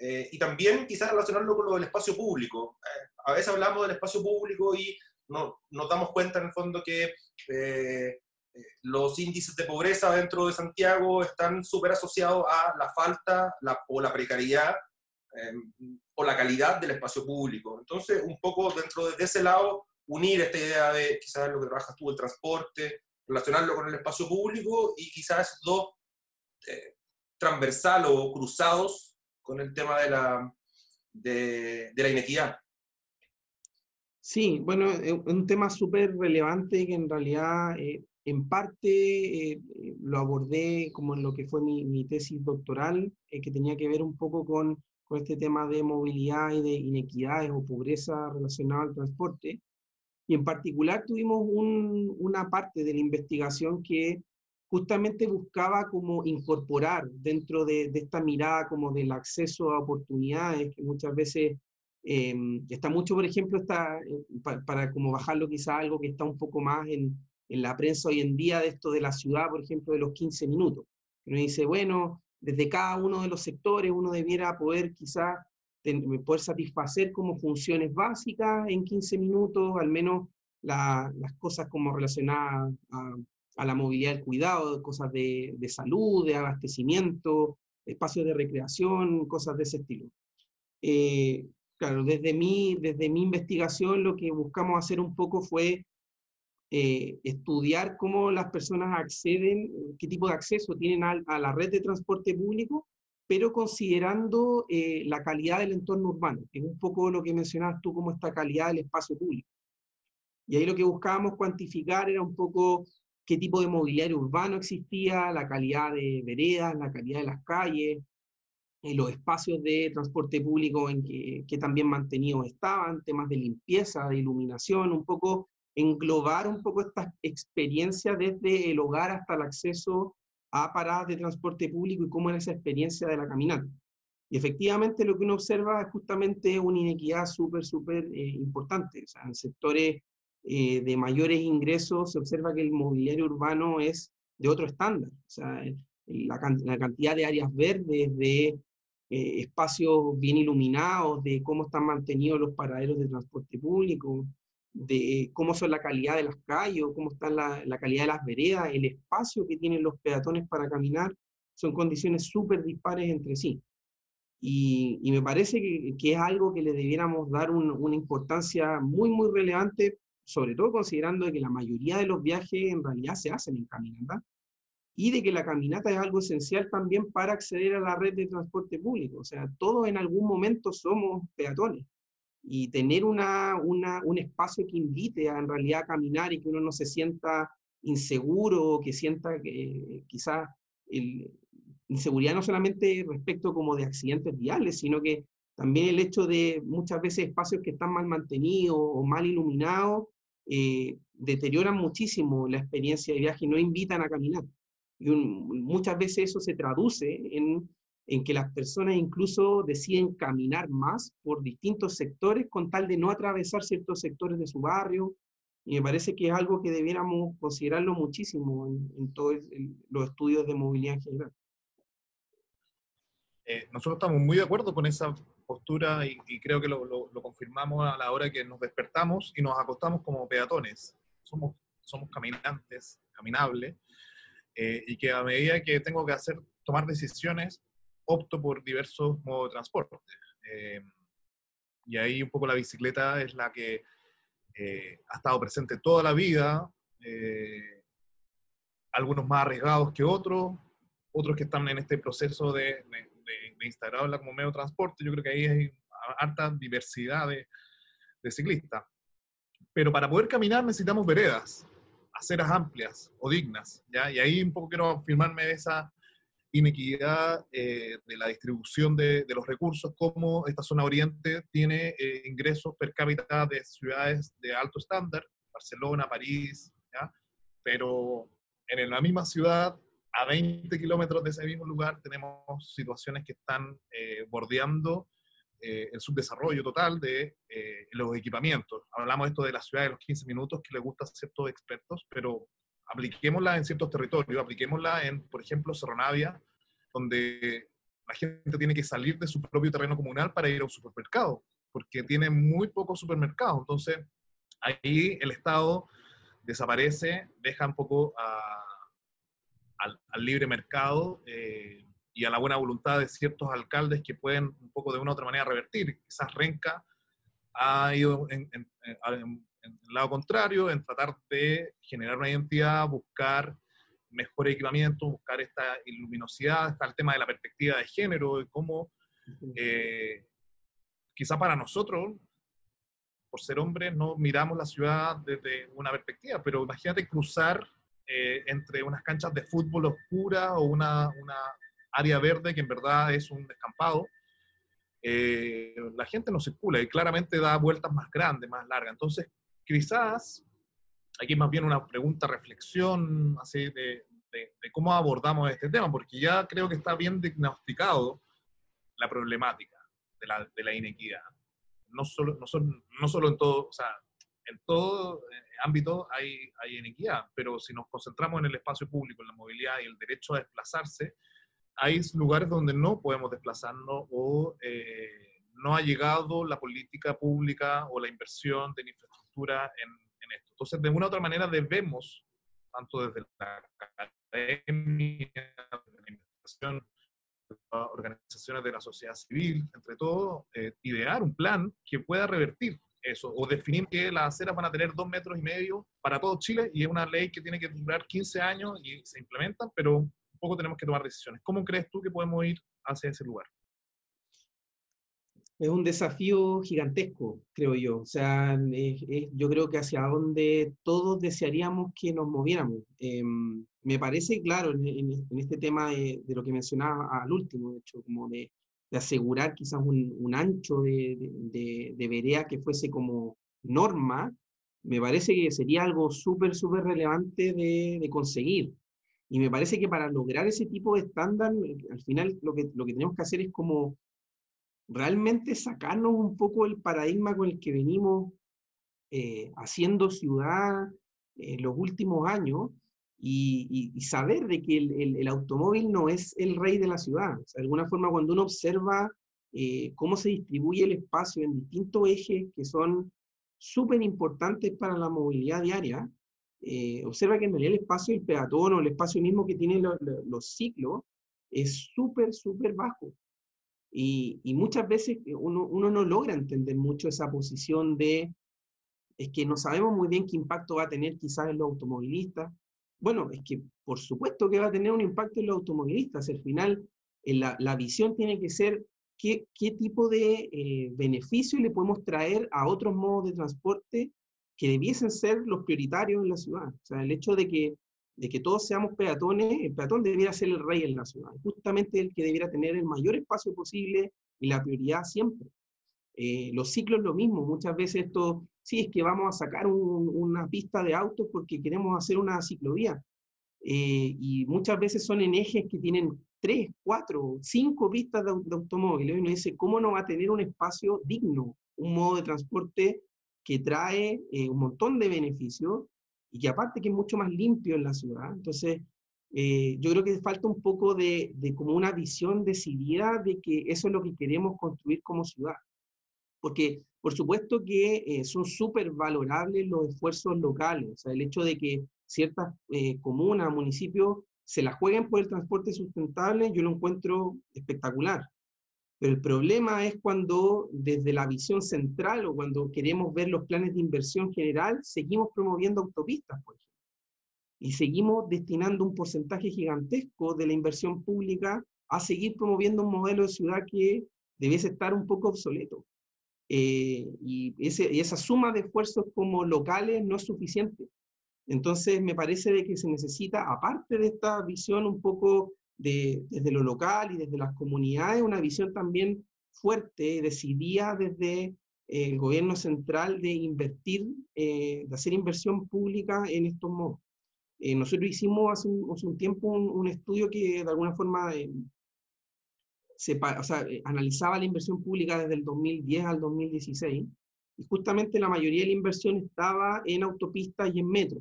[SPEAKER 2] y también quizás relacionarlo con lo del espacio público. A veces hablamos del espacio público y no, nos damos cuenta en el fondo que eh, eh, los índices de pobreza dentro de Santiago están súper asociados a la falta o la precariedad em, o la calidad del espacio público. Entonces, un poco dentro de ese lado, unir esta idea de quizás lo que trabajas tú, el transporte, relacionarlo con el espacio público y quizás dos eh, transversal o cruzados con el tema de la, de, la inequidad.
[SPEAKER 4] Sí, bueno, es un tema súper relevante que en realidad eh, en parte eh, lo abordé como en lo que fue mi, mi tesis doctoral, que tenía que ver un poco con, con, este tema de movilidad y de inequidades o pobreza relacionada al transporte. Y en particular tuvimos una parte de la investigación que justamente buscaba como incorporar dentro de, esta mirada como del acceso a oportunidades, que muchas veces em, está mucho, por ejemplo, está, eh, para, como bajarlo quizá algo que está un poco más en, en, la prensa hoy en día de esto de la ciudad, por ejemplo, de los 15 minutos. Uno dice, bueno, desde cada uno de los sectores uno debiera poder quizá poder satisfacer como funciones básicas en 15 minutos, al menos las cosas como relacionadas a, la movilidad del cuidado, cosas de, de, salud, de abastecimiento, espacios de recreación, cosas de ese estilo. Eh, claro, desde mi, desde mi investigación lo que buscamos hacer un poco fue eh, estudiar cómo las personas acceden, qué tipo de acceso tienen a, la red de transporte público pero considerando eh, la calidad del entorno urbano, que es un poco lo que mencionabas tú como esta calidad del espacio público. Y ahí lo que buscábamos cuantificar era un poco qué tipo de mobiliario urbano existía, la calidad de veredas, la calidad de las calles, eh, los espacios de transporte público en que, que también mantenidos estaban, temas de limpieza, de iluminación, un poco englobar un poco estas experiencias desde el hogar hasta el acceso a paradas de transporte público y cómo era esa experiencia de la caminata. Y efectivamente lo que uno observa es justamente una inequidad súper, súper eh, importante. O sea, en sectores eh, de mayores ingresos se observa que el mobiliario urbano es de otro estándar. O sea, la, la cantidad de áreas verdes, de eh, espacios bien iluminados, de cómo están mantenidos los paraderos de transporte público, de cómo son la calidad de las calles, cómo está la, la, calidad de las veredas, el espacio que tienen los peatones para caminar, son condiciones súper dispares entre sí. Y, y, me parece que, que, es algo que le debiéramos dar un, una importancia muy, muy relevante, sobre todo considerando que la mayoría de los viajes en realidad se hacen en caminata, y de que la caminata es algo esencial también para acceder a la red de transporte público. O sea, todos en algún momento somos peatones y tener una, una, un espacio que invite a en realidad caminar y que uno no se sienta inseguro, que sienta que quizás inseguridad no solamente respecto como de accidentes viales, sino que también el hecho de muchas veces espacios que están mal mantenidos o mal iluminados eh, deterioran muchísimo la experiencia de viaje y no invitan a caminar. Y muchas veces eso se traduce en en que las personas incluso deciden caminar más por distintos sectores con tal de no atravesar ciertos sectores de su barrio. Y me parece que es algo que debiéramos considerarlo muchísimo en, todos los estudios de movilidad en general.
[SPEAKER 3] Eh, nosotros estamos muy de acuerdo con esa postura y, creo que lo, lo, confirmamos a la hora que nos despertamos y nos acostamos como peatones. Somos, somos caminantes, caminables, eh, y que a medida que tengo que hacer, tomar decisiones, opto por diversos modos de transporte. Eh, y ahí un poco la bicicleta es la que eh, ha estado presente toda la vida, eh, algunos más arriesgados que otros, otros que están en este proceso de, de, instalarla como medio de transporte. Yo creo que ahí hay harta diversidad de, de ciclistas. Pero para poder caminar necesitamos veredas, aceras amplias o dignas, ¿ya? Y ahí un poco quiero afirmarme de esa inequidad eh, de la distribución de, de, los recursos, como esta zona oriente tiene eh, ingresos per cápita de ciudades de alto estándar, Barcelona, París, ¿ya? pero en la misma ciudad, a 20 kilómetros de ese mismo lugar, tenemos situaciones que están eh, bordeando el subdesarrollo total de los equipamientos. Hablamos esto de la ciudad de los 15 minutos, que le gusta a ciertos expertos, pero apliquémosla en ciertos territorios, apliquémosla en, por ejemplo, Cerro Navia, donde la gente tiene que salir de su propio terreno comunal para ir a un supermercado, porque tiene muy pocos supermercados. Entonces, ahí el Estado desaparece, deja un poco al, libre mercado eh, y a la buena voluntad de ciertos alcaldes que pueden un poco de una u otra manera revertir. Quizás Renca ha ido en, el lado contrario, en tratar de generar una identidad, buscar mejor equipamiento, buscar esta luminosidad, está el tema de la perspectiva de género, y cómo eh, quizá para nosotros, por ser hombres, no miramos la ciudad desde una perspectiva, pero imagínate cruzar eh, entre unas canchas de fútbol oscuras o una, una, área verde que en verdad es un descampado. Eh, la gente no circula y claramente da vueltas más grandes, más largas. Entonces, quizás aquí más bien una pregunta, reflexión así de, de, cómo abordamos este tema, porque ya creo que está bien diagnosticado la problemática de la, de la inequidad. No solo, no, son, no solo en todo, o sea, en todo eh, ámbito hay, hay inequidad, pero si nos concentramos en el espacio público, en la movilidad y el derecho a desplazarse, hay lugares donde no podemos desplazarnos o eh, no ha llegado la política pública o la inversión de infraestructura en, en, esto. Entonces, de una u otra manera debemos, tanto desde la academia, la investigación, organizaciones de la sociedad civil, entre todo, eh, idear un plan que pueda revertir eso, o definir que las aceras van a tener dos metros y medio para todo Chile y es una ley que tiene que durar 15 años y se implementa, pero un poco tenemos que tomar decisiones. ¿Cómo crees tú que podemos ir hacia ese lugar?
[SPEAKER 4] Es un desafío gigantesco, creo yo. O sea, yo creo que hacia donde todos desearíamos que nos moviéramos. Em, me parece, claro, en, este tema de, lo que mencionaba al último, de hecho, como de, asegurar quizás un, ancho de, de, vereda que fuese como norma, me parece que sería algo súper, súper relevante de, conseguir. Y me parece que para lograr ese tipo de estándar, al final lo que, lo que tenemos que hacer es como realmente sacarnos un poco el paradigma con el que venimos eh, haciendo ciudad en los últimos años y, saber de que el, automóvil no es el rey de la ciudad. de alguna forma, cuando uno observa eh, cómo se distribuye el espacio en distintos ejes que son súper importantes para la movilidad diaria, eh, observa que en realidad el espacio del peatón o el espacio mismo que tienen los ciclos es súper, súper bajo. Y, muchas veces uno, uno, no logra entender mucho esa posición de, es que no sabemos muy bien qué impacto va a tener quizás en los automovilistas. Bueno, es que por supuesto que va a tener un impacto en los automovilistas. Al final, en la, la, visión tiene que ser qué, qué tipo de eh, beneficio le podemos traer a otros modos de transporte que debiesen ser los prioritarios en la ciudad. O sea, el hecho de que de que todos seamos peatones, el peatón debiera ser el rey en la ciudad, justamente el que debiera tener el mayor espacio posible y la prioridad siempre. Eh, los ciclos lo mismo, muchas veces esto, sí, es que vamos a sacar una pista de autos porque queremos hacer una ciclovía. Eh, y muchas veces son en ejes que tienen tres, cuatro, cinco pistas de, automóviles. Y uno dice, ¿cómo no va a tener un espacio digno, un modo de transporte que trae eh, un montón de beneficios y que aparte que es mucho más limpio en la ciudad. Entonces, eh, yo creo que falta un poco de, como una visión decidida de que eso es lo que queremos construir como ciudad. Porque, por supuesto que eh, son súper valorables los esfuerzos locales, o sea, el hecho de que ciertas eh, comunas, municipios, se la jueguen por el transporte sustentable, yo lo encuentro espectacular. Pero el problema es cuando desde la visión central o cuando queremos ver los planes de inversión general, seguimos promoviendo autopistas, por ejemplo. Y seguimos destinando un porcentaje gigantesco de la inversión pública a seguir promoviendo un modelo de ciudad que debiese estar un poco obsoleto. Eh, y, y esa suma de esfuerzos como locales no es suficiente. Entonces, me parece de que se necesita, aparte de esta visión un poco desde lo local y desde las comunidades, una visión también fuerte, decidida desde el gobierno central de invertir, eh, de hacer inversión pública en estos modos. Eh, nosotros hicimos hace un, tiempo un, estudio que de alguna forma eh, sea, analizaba la inversión pública desde el 2010 al 2016 y justamente la mayoría de la inversión estaba en autopistas y en metro.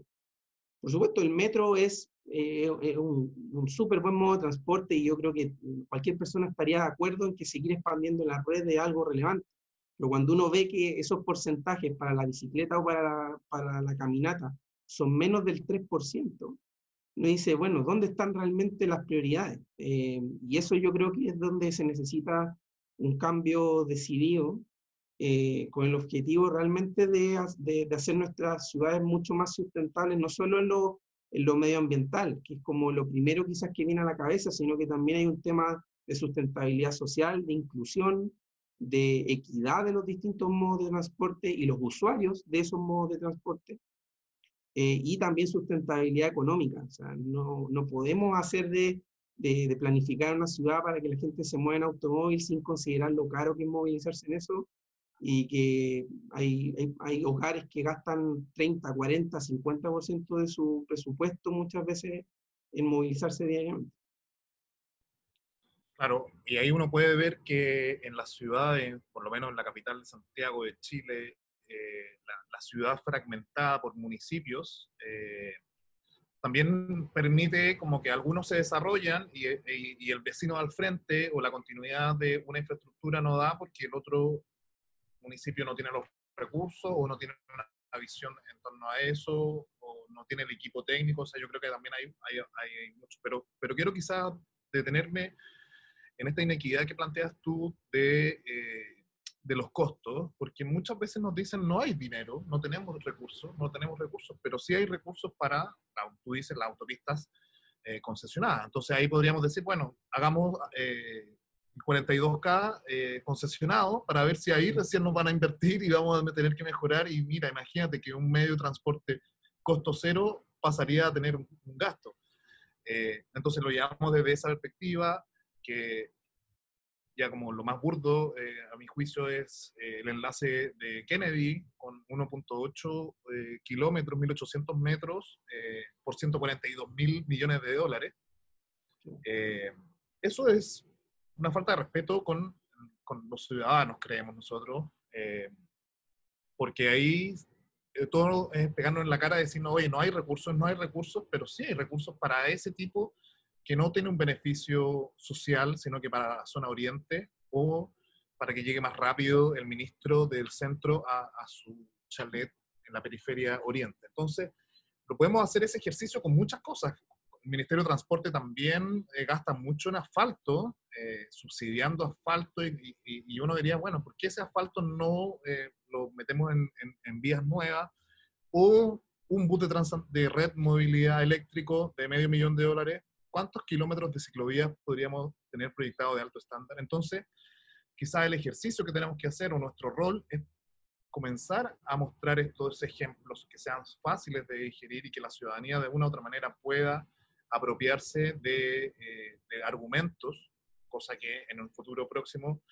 [SPEAKER 4] Por supuesto, el metro es eh, un, un súper buen modo de transporte y yo creo que cualquier persona estaría de acuerdo en que seguir expandiendo la red es algo relevante. Pero cuando uno ve que esos porcentajes para la bicicleta o para la, para la caminata son menos del 3%, uno dice, bueno, ¿dónde están realmente las prioridades? Eh, y eso yo creo que es donde se necesita un cambio decidido eh, con el objetivo realmente de, de, hacer nuestras ciudades mucho más sustentables, no solo en lo, en lo medioambiental, que es como lo primero quizás que viene a la cabeza, sino que también hay un tema de sustentabilidad social, de inclusión, de equidad de los distintos modos de transporte y los usuarios de esos modos de transporte, eh, y también sustentabilidad económica. O sea, no, no podemos hacer de, de, planificar una ciudad para que la gente se mueva en automóvil sin considerar lo caro que es movilizarse en eso, y que hay, hay, hay hogares que gastan 30, 40, 50% de su presupuesto muchas veces en movilizarse diariamente.
[SPEAKER 3] Claro, y ahí uno puede ver que en las ciudades, por lo menos en la capital de Santiago de Chile, eh, la, ciudad fragmentada por municipios, eh, también permite como que algunos se desarrollan y, y, el vecino al frente o la continuidad de una infraestructura no da porque el otro municipio no tiene los recursos o no tiene una visión en torno a eso o no tiene el equipo técnico. O sea, yo creo que también hay, hay, hay mucho. Pero, pero quiero quizás detenerme en esta inequidad que planteas tú de, eh, de los costos, porque muchas veces nos dicen no hay dinero, no tenemos recursos, no tenemos recursos, pero sí hay recursos para, tú dices, las autopistas eh, concesionadas. Entonces ahí podríamos decir, bueno, hagamos eh, 42K eh, concesionado para ver si ahí recién nos van a invertir y vamos a tener que mejorar. Y mira, imagínate que un medio de transporte costo cero pasaría a tener un, gasto. entonces lo llevamos desde esa perspectiva que ya como lo más burdo, eh, a mi juicio, es eh, el enlace de Kennedy con 1.8 eh, kilómetros, 1.800 metros por 142 mil millones de dólares. eso es una falta de respeto con, con los ciudadanos, creemos nosotros, porque ahí todo es pegarnos en la cara diciendo, oye, no hay recursos, no hay recursos, pero sí hay recursos para ese tipo que no tiene un beneficio social, sino que para la zona oriente o para que llegue más rápido el ministro del centro a, su chalet en la periferia oriente. Entonces, lo podemos hacer ese ejercicio con muchas cosas. El Ministerio de Transporte también eh, gasta mucho en asfalto, eh, subsidiando asfalto, y, uno diría, bueno, ¿por qué ese asfalto no eh, lo metemos en, en, vías nuevas? O un bus de, de red movilidad eléctrico de medio millón de dólares cuántos kilómetros de ciclovías podríamos tener proyectado de alto estándar. Entonces, quizá el ejercicio que tenemos que hacer o nuestro rol es comenzar a mostrar estos ejemplos que sean fáciles de digerir y que la ciudadanía de una u otra manera pueda apropiarse de, eh, argumentos, cosa que en un futuro próximo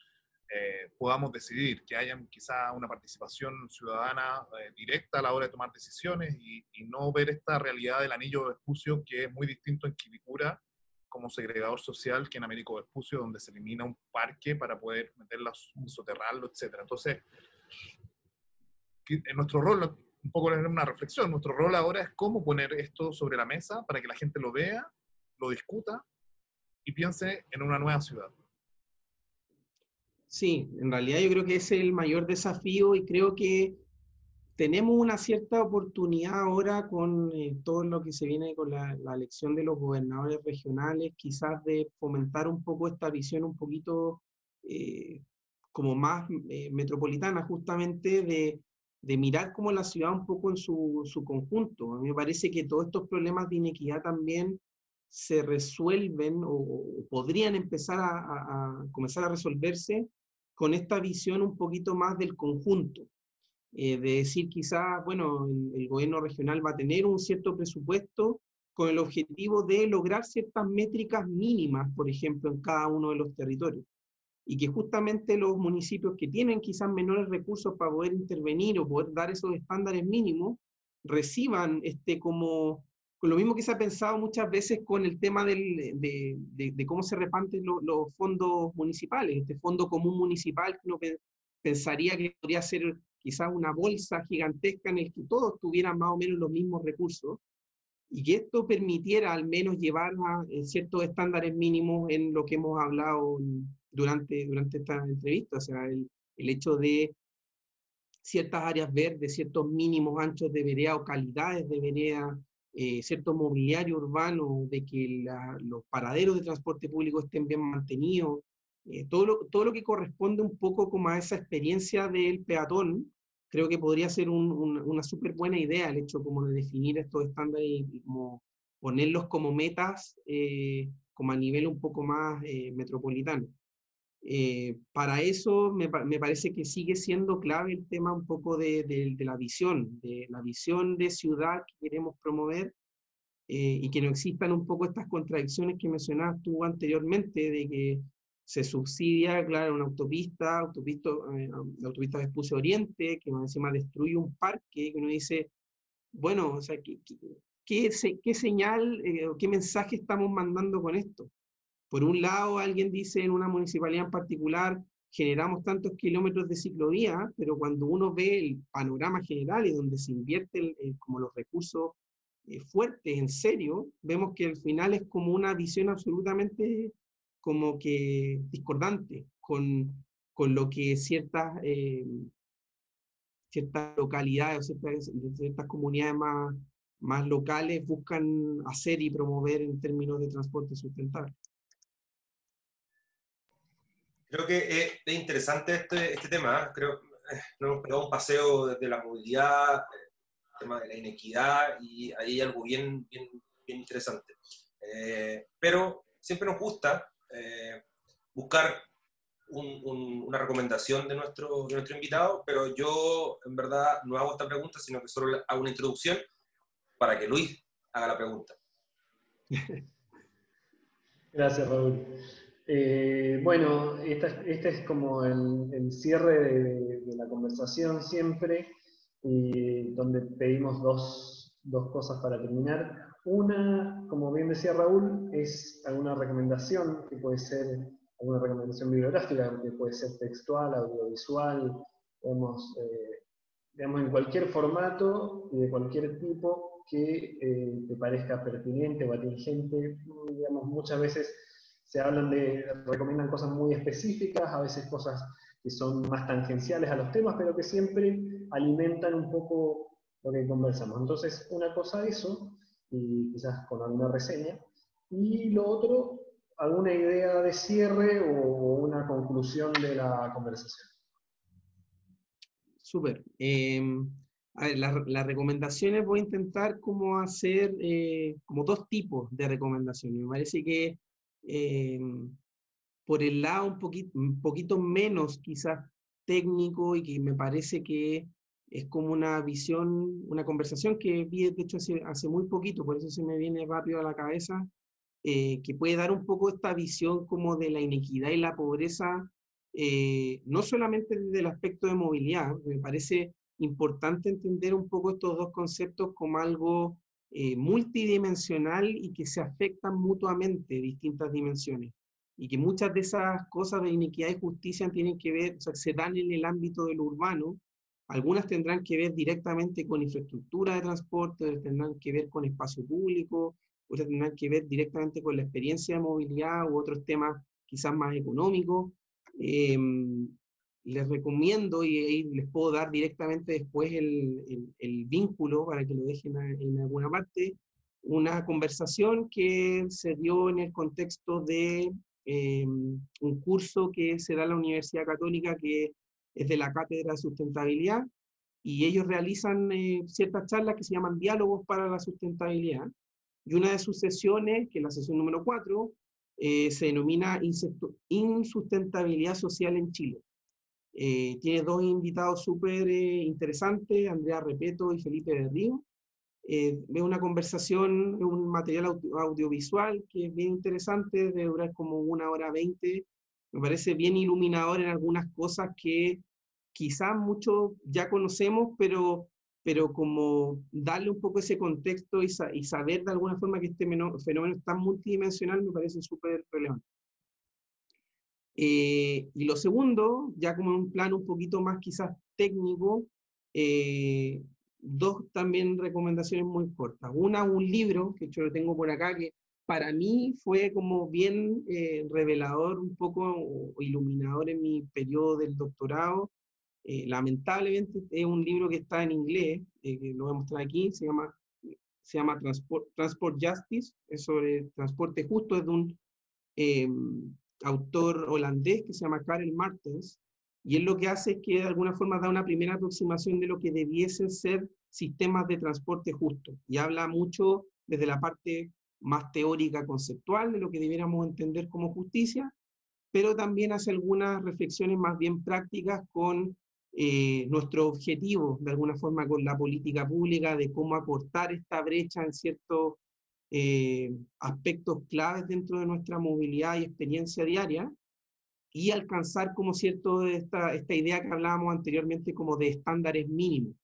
[SPEAKER 3] eh, podamos decidir, que haya quizá una participación ciudadana eh, directa a la hora de tomar decisiones y, no ver esta realidad del anillo de Vespucio que es muy distinto en Quilicura como segregador social que en Américo Vespucio, donde se elimina un parque para poder meterla, soterrarlo, etc. Entonces, en nuestro rol, un poco una reflexión, nuestro rol ahora es cómo poner esto sobre la mesa para que la gente lo vea, lo discuta y piense en una nueva ciudad.
[SPEAKER 4] Sí, en realidad yo creo que ese es el mayor desafío y creo que tenemos una cierta oportunidad ahora con eh, todo lo que se viene con la, elección de los gobernadores regionales, quizás de fomentar un poco esta visión un poquito eh, como más eh, metropolitana, justamente de, de, mirar como la ciudad un poco en su, su, conjunto. A mí me parece que todos estos problemas de inequidad también se resuelven o, podrían empezar a, comenzar a resolverse con esta visión un poquito más del conjunto, eh, de decir quizás, bueno, el, gobierno regional va a tener un cierto presupuesto con el objetivo de lograr ciertas métricas mínimas, por ejemplo, en cada uno de los territorios. Y que justamente los municipios que tienen quizás menores recursos para poder intervenir o poder dar esos estándares mínimos, reciban este como con lo mismo que se ha pensado muchas veces con el tema del, de, de, cómo se reparten los fondos municipales, este fondo común municipal que uno pensaría que podría ser quizás una bolsa gigantesca en el que todos tuvieran más o menos los mismos recursos y que esto permitiera al menos llevar a eh, ciertos estándares mínimos en lo que hemos hablado durante, durante esta entrevista, o sea, el, el hecho de ciertas áreas verdes, ciertos mínimos anchos de vereda o calidades de vereda, eh, cierto mobiliario urbano, de que los paraderos de transporte público estén bien mantenidos, eh, todo, lo, todo lo que corresponde un poco como a esa experiencia del peatón, creo que podría ser una súper buena idea el hecho como de definir estos estándares y, como ponerlos como metas eh, como a nivel un poco más eh, para eso me, me, parece que sigue siendo clave el tema un poco de, de, de la visión, de la visión de ciudad que queremos promover y que no existan un poco estas contradicciones que mencionabas tú anteriormente, de que se subsidia, claro, una autopista, autopista, eh, la autopista de Espucio Oriente, que encima destruye un parque, que uno dice, bueno, o sea, ¿qué, qué, qué señal eh, o qué mensaje estamos mandando con esto? Por un lado, alguien dice en una municipalidad en particular, generamos tantos kilómetros de ciclovía, pero cuando uno ve el panorama general y donde se invierten como los recursos eh, fuertes, en serio, vemos que al final es como una visión absolutamente como que discordante con, con lo que ciertas, eh, ciertas localidades o ciertas, ciertas comunidades más, más locales buscan hacer y promover en términos de transporte sustentable.
[SPEAKER 2] Creo que es interesante este, este tema. ¿eh? Creo que eh, nos hemos pegado un paseo desde la movilidad, el tema de la inequidad, y ahí hay algo bien, interesante. pero siempre nos gusta eh, buscar una recomendación de nuestro invitado, pero yo en verdad no hago esta pregunta, sino que solo hago una introducción para que Luis haga la pregunta.
[SPEAKER 5] Gracias, Raúl. Eh, bueno, este es como el, cierre de, la conversación siempre, y donde pedimos dos, dos cosas para terminar. Una, como bien decía Raúl, es alguna recomendación, que puede ser alguna recomendación bibliográfica, que puede ser textual, audiovisual, digamos, eh, en cualquier formato y de cualquier tipo que eh, te parezca pertinente o atingente. Digamos, muchas veces se hablan de, recomiendan cosas muy específicas, a veces cosas que son más tangenciales a los temas, pero que siempre alimentan un poco lo que conversamos. Entonces, una cosa eso, y quizás con alguna reseña. Y lo otro, alguna idea de cierre o una conclusión de la conversación.
[SPEAKER 4] Súper. Ver, las recomendaciones voy a intentar como hacer eh, como dos tipos de recomendaciones. Me parece que em, por el lado un poquito, menos quizás técnico y que me parece que es como una visión, una conversación que vi, de hecho, hace, hace muy poquito, por eso se me viene rápido a la cabeza, eh, que puede dar un poco esta visión como de la inequidad y la pobreza, eh, no solamente desde el aspecto de movilidad, me parece importante entender un poco estos dos conceptos como algo eh, multidimensional y que se afectan mutuamente distintas dimensiones. Y que muchas de esas cosas de inequidad y justicia tienen que ver, o sea, se dan en el ámbito de lo urbano, algunas tendrán que ver directamente con infraestructura de transporte, otras tendrán que ver con espacio público, otras tendrán que ver directamente con la experiencia de movilidad u otros temas quizás más económicos. Em, les recomiendo y, les puedo dar directamente después el, el, vínculo para que lo dejen en alguna parte, una conversación que se dio en el contexto de em, un curso que se da en la Universidad Católica que es de la Cátedra de Sustentabilidad, y ellos realizan eh, ciertas charlas que se llaman diálogos para la sustentabilidad. Y una de sus sesiones, que es la sesión número 4, eh, se denomina Insustentabilidad Social en Chile. Eh, tiene dos invitados súper interesantes, Andrea Repeto y Felipe Berrío. es una conversación, un material audiovisual que es bien interesante, de durar como una hora veinte. Me parece bien iluminador en algunas cosas que quizás muchos ya conocemos, pero, pero como darle un poco ese contexto y, saber de alguna forma que este fenómeno es tan multidimensional me parece súper relevante. Eh, y lo segundo, ya como en un plano un poquito más quizás técnico, eh, dos también recomendaciones muy cortas. Una, un libro, que yo lo tengo por acá, que para mí fue como bien eh, revelador, un poco iluminador en mi periodo del doctorado, eh, lamentablemente es un libro que está en inglés, eh, que lo voy a mostrar aquí, se llama, se llama Transport, Transport Justice, es sobre transporte justo, es de un, em, autor holandés que se llama Karel Martens, y él lo que hace es que de alguna forma da una primera aproximación de lo que debiesen ser sistemas de transporte justo, y habla mucho desde la parte más teórica, conceptual, de lo que debiéramos entender como justicia, pero también hace algunas reflexiones más bien prácticas con eh, nuestro objetivo, de alguna forma, con la política pública, de cómo acortar esta brecha en ciertos eh, aspectos claves dentro de nuestra movilidad y experiencia diaria, y alcanzar como cierto esta, esta idea que hablábamos anteriormente como de estándares mínimos,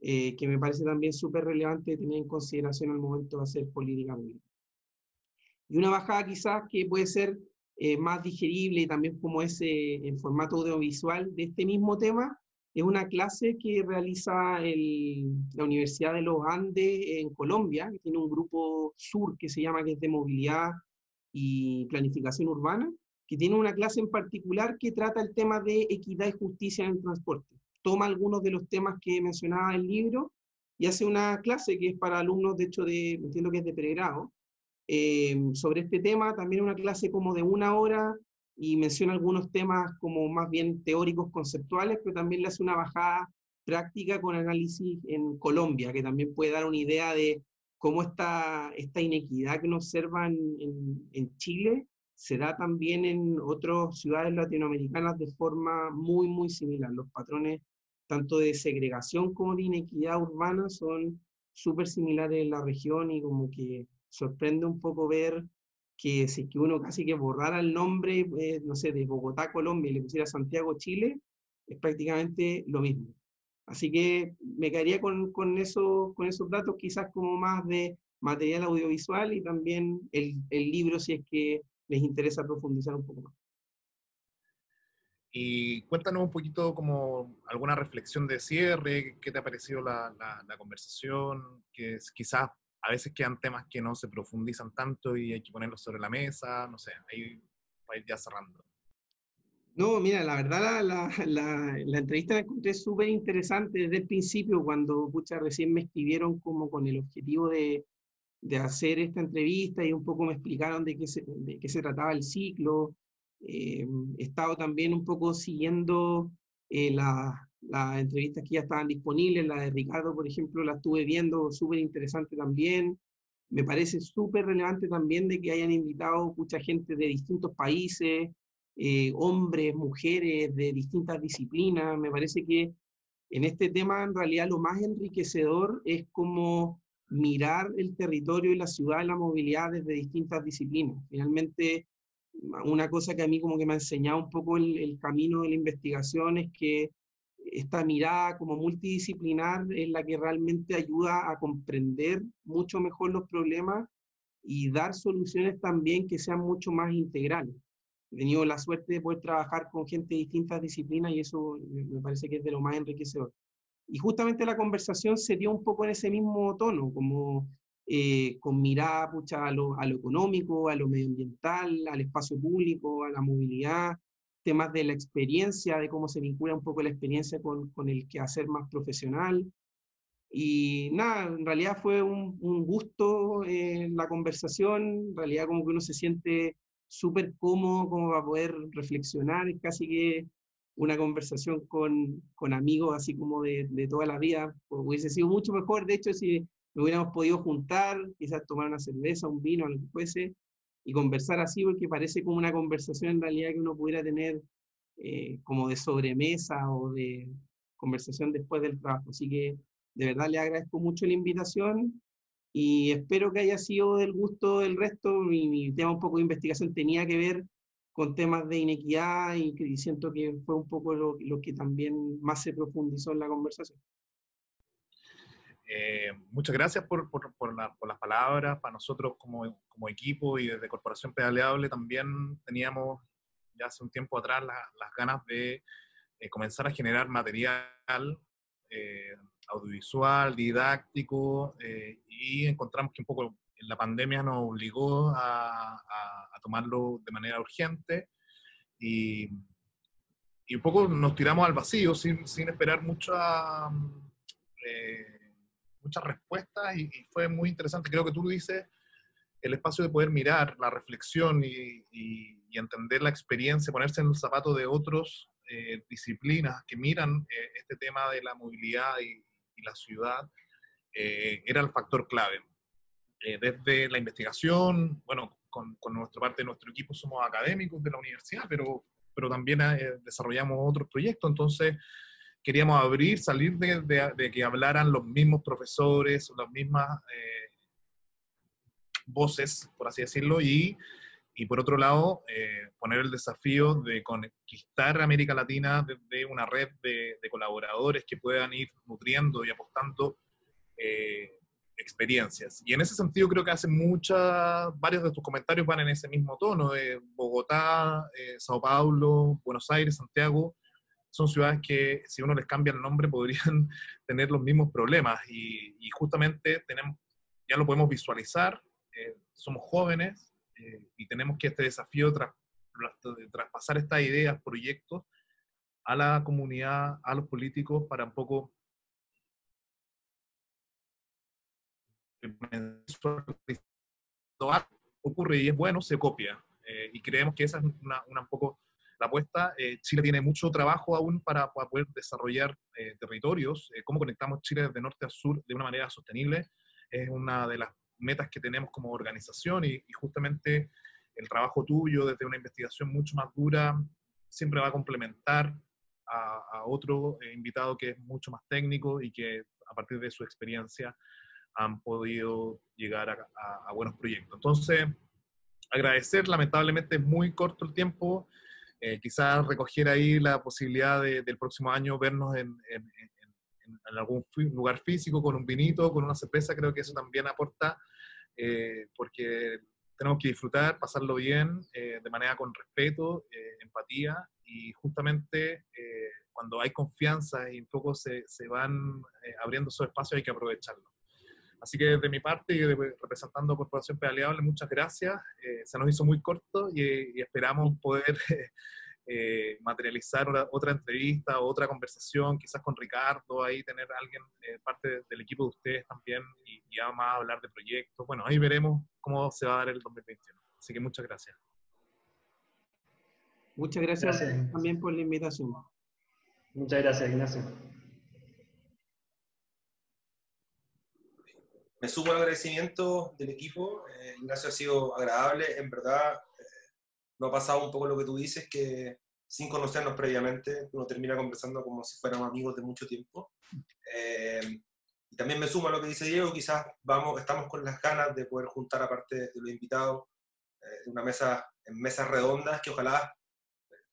[SPEAKER 4] eh, que me parece también súper relevante tener en consideración al momento de hacer política pública. Y una bajada quizás que puede ser eh, más digerible también como ese en formato audiovisual de este mismo tema, es una clase que realiza la Universidad de los Andes en Colombia, que tiene un grupo sur que se llama, que es de movilidad y planificación urbana, que tiene una clase en particular que trata el tema de equidad y justicia en el transporte. Toma algunos de los temas que mencionaba el libro y hace una clase que es para alumnos, de hecho, de, entiendo que es de pregrado, eh, sobre este tema, también una clase como de una hora y menciona algunos temas como más bien teóricos, conceptuales, pero también le hace una bajada práctica con análisis en Colombia, que también puede dar una idea de cómo esta, esta inequidad que nos observan en, en Chile se da también en otras ciudades latinoamericanas de forma muy, muy similar. Los patrones tanto de segregación como de inequidad urbana son súper similares en la región y como que sorprende un poco ver que si que uno casi que borrara el nombre, eh, no sé, de Bogotá, Colombia, y le pusiera Santiago, Chile, es prácticamente lo mismo. Así que me quedaría con, con, eso, con esos datos, quizás como más de material audiovisual y también el, el libro, si es que les interesa profundizar un poco más.
[SPEAKER 3] Y cuéntanos un poquito como alguna reflexión de cierre, qué te ha parecido la, la, la conversación, que quizás a veces quedan temas que no se profundizan tanto y hay que ponerlos sobre la mesa, no sé, ahí va a ir ya cerrando.
[SPEAKER 4] No, mira, la verdad la, la, la entrevista la encontré súper interesante desde el principio, cuando pucha, recién me escribieron como con el objetivo de, de, hacer esta entrevista y un poco me explicaron de qué se, de qué se trataba el ciclo. Eh, he estado también un poco siguiendo eh, la, las entrevistas que ya estaban disponibles, la de Ricardo, por ejemplo, la estuve viendo, súper interesante también. Me parece súper relevante también de que hayan invitado mucha gente de distintos países, eh, hombres, mujeres, de distintas disciplinas. Me parece que en este tema, en realidad, lo más enriquecedor es como mirar el territorio y la ciudad y la movilidad desde distintas disciplinas. Finalmente, una cosa que a mí como que me ha enseñado un poco el, el camino de la investigación es que esta mirada como multidisciplinar es la que realmente ayuda a comprender mucho mejor los problemas y dar soluciones también que sean mucho más integrales. He tenido la suerte de poder trabajar con gente de distintas disciplinas y eso me parece que es de lo más enriquecedor. Y justamente la conversación se dio un poco en ese mismo tono, como eh, con mirada pucha, a, lo, a lo económico, a lo medioambiental, al espacio público, a la movilidad, temas de la experiencia, de cómo se vincula un poco la experiencia con, con el quehacer más profesional. Y nada, en realidad fue un, gusto eh, la conversación, en realidad como que uno se siente súper cómodo como para poder reflexionar, es casi que una conversación con, con amigos así como de, toda la vida, pues hubiese sido mucho mejor, de hecho, si nos hubiéramos podido juntar, quizás tomar una cerveza, un vino, lo que fuese, y conversar así, porque parece como una conversación en realidad que uno pudiera tener eh, como de sobremesa o de conversación después del trabajo. Así que de verdad le agradezco mucho la invitación y espero que haya sido del gusto del resto. Mi, mi tema un poco de investigación tenía que ver con temas de inequidad y, siento que fue un poco lo, lo que también más se profundizó en la conversación.
[SPEAKER 3] Eh, muchas gracias por, por, por, la, por, las palabras. Para nosotros como, como, equipo y desde Corporación Pedaleable también teníamos ya hace un tiempo atrás la, las ganas de eh, comenzar a generar material eh, audiovisual, didáctico, y encontramos que un poco la pandemia nos obligó a tomarlo de manera urgente y, y, un poco nos tiramos al vacío sin, sin esperar mucha... Eh, muchas respuestas y, fue muy interesante. Creo que tú dices el espacio de poder mirar la reflexión y, entender la experiencia, ponerse en el zapato de otros eh, disciplinas que miran eh, este tema de la movilidad y, la ciudad, eh, era el factor clave. desde la investigación, bueno, con, con, nuestra parte de nuestro equipo somos académicos de la universidad, pero, pero también desarrollamos otros proyectos, entonces queríamos abrir, salir de, de, que hablaran los mismos profesores, las mismas voces, por así decirlo, y, y por otro lado, eh, poner el desafío de conquistar América Latina desde una red de, colaboradores que puedan ir nutriendo y apostando eh, experiencias. Y en ese sentido creo que hace muchas, varios de tus comentarios van en ese mismo tono, de Bogotá, eh, Sao Paulo, Buenos Aires, Santiago, son ciudades que si uno les cambia el nombre podrían tener los mismos problemas y, justamente tenemos, ya lo podemos visualizar eh, somos jóvenes eh, y tenemos que este desafío de traspasar estas ideas, proyectos a la comunidad, a los políticos, para un poco ocurre y es bueno, se copia. Eh, y creemos que esa es una, un poco la apuesta. Chile tiene mucho trabajo aún para, poder desarrollar territorios. cómo conectamos Chile desde norte a sur de una manera sostenible es una de las metas que tenemos como organización y, justamente el trabajo tuyo desde una investigación mucho más dura siempre va a complementar a, otro eh, invitado que es mucho más técnico y que a partir de su experiencia han podido llegar a, buenos proyectos. Entonces, agradecer, lamentablemente es muy corto el tiempo, eh, quizás recoger ahí la posibilidad del próximo año vernos en, en, algún lugar físico con un vinito, con una cerveza, creo que eso también aporta, eh, porque tenemos que disfrutar, pasarlo bien, eh, de manera con respeto, empatía, y justamente cuando hay confianza y un poco se, se van abriendo esos espacios hay que aprovecharlo. Así que de mi parte y representando a Corporación Pedaleable, muchas gracias. se nos hizo muy corto y, y esperamos poder eh, materializar otra entrevista o otra conversación, quizás con Ricardo, ahí tener a alguien, eh, parte del equipo de ustedes también, y, ya más hablar de proyectos. Bueno, ahí veremos cómo se va a dar el 2021. Así que muchas gracias.
[SPEAKER 4] Muchas gracias, también por la invitación.
[SPEAKER 5] Muchas gracias, Ignacio.
[SPEAKER 2] Me sumo al agradecimiento del equipo. Eh, Ignacio ha sido agradable. En verdad, no ha pasado un poco lo que tú dices, que sin conocernos previamente, uno termina conversando como si fuéramos amigos de mucho tiempo. Eh, y también me sumo a lo que dice Diego, quizás vamos, estamos con las ganas de poder juntar, aparte de los invitados, eh, una mesa, en mesas redondas que ojalá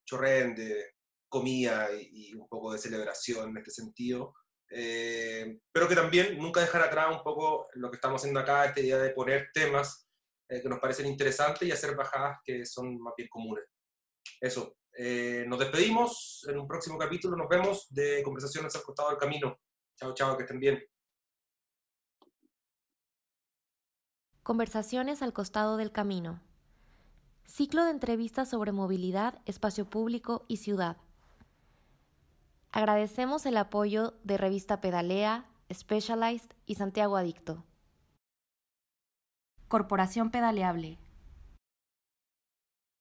[SPEAKER 2] chorreen de comida y, un poco de celebración en este sentido. Eh, pero que también nunca dejar atrás un poco lo que estamos haciendo acá, esta idea de poner temas eh, que nos parecen interesantes y hacer bajadas que son más bien comunes. Eso. Eh, nos despedimos. En un próximo capítulo nos vemos de Conversaciones al costado del camino. Chao, chao, que estén bien.
[SPEAKER 1] Conversaciones al costado del camino. Ciclo de entrevistas sobre movilidad, espacio público y ciudad. Agradecemos el apoyo de Revista Pedalea, Specialized y Santiago Adicto. Corporación Pedaleable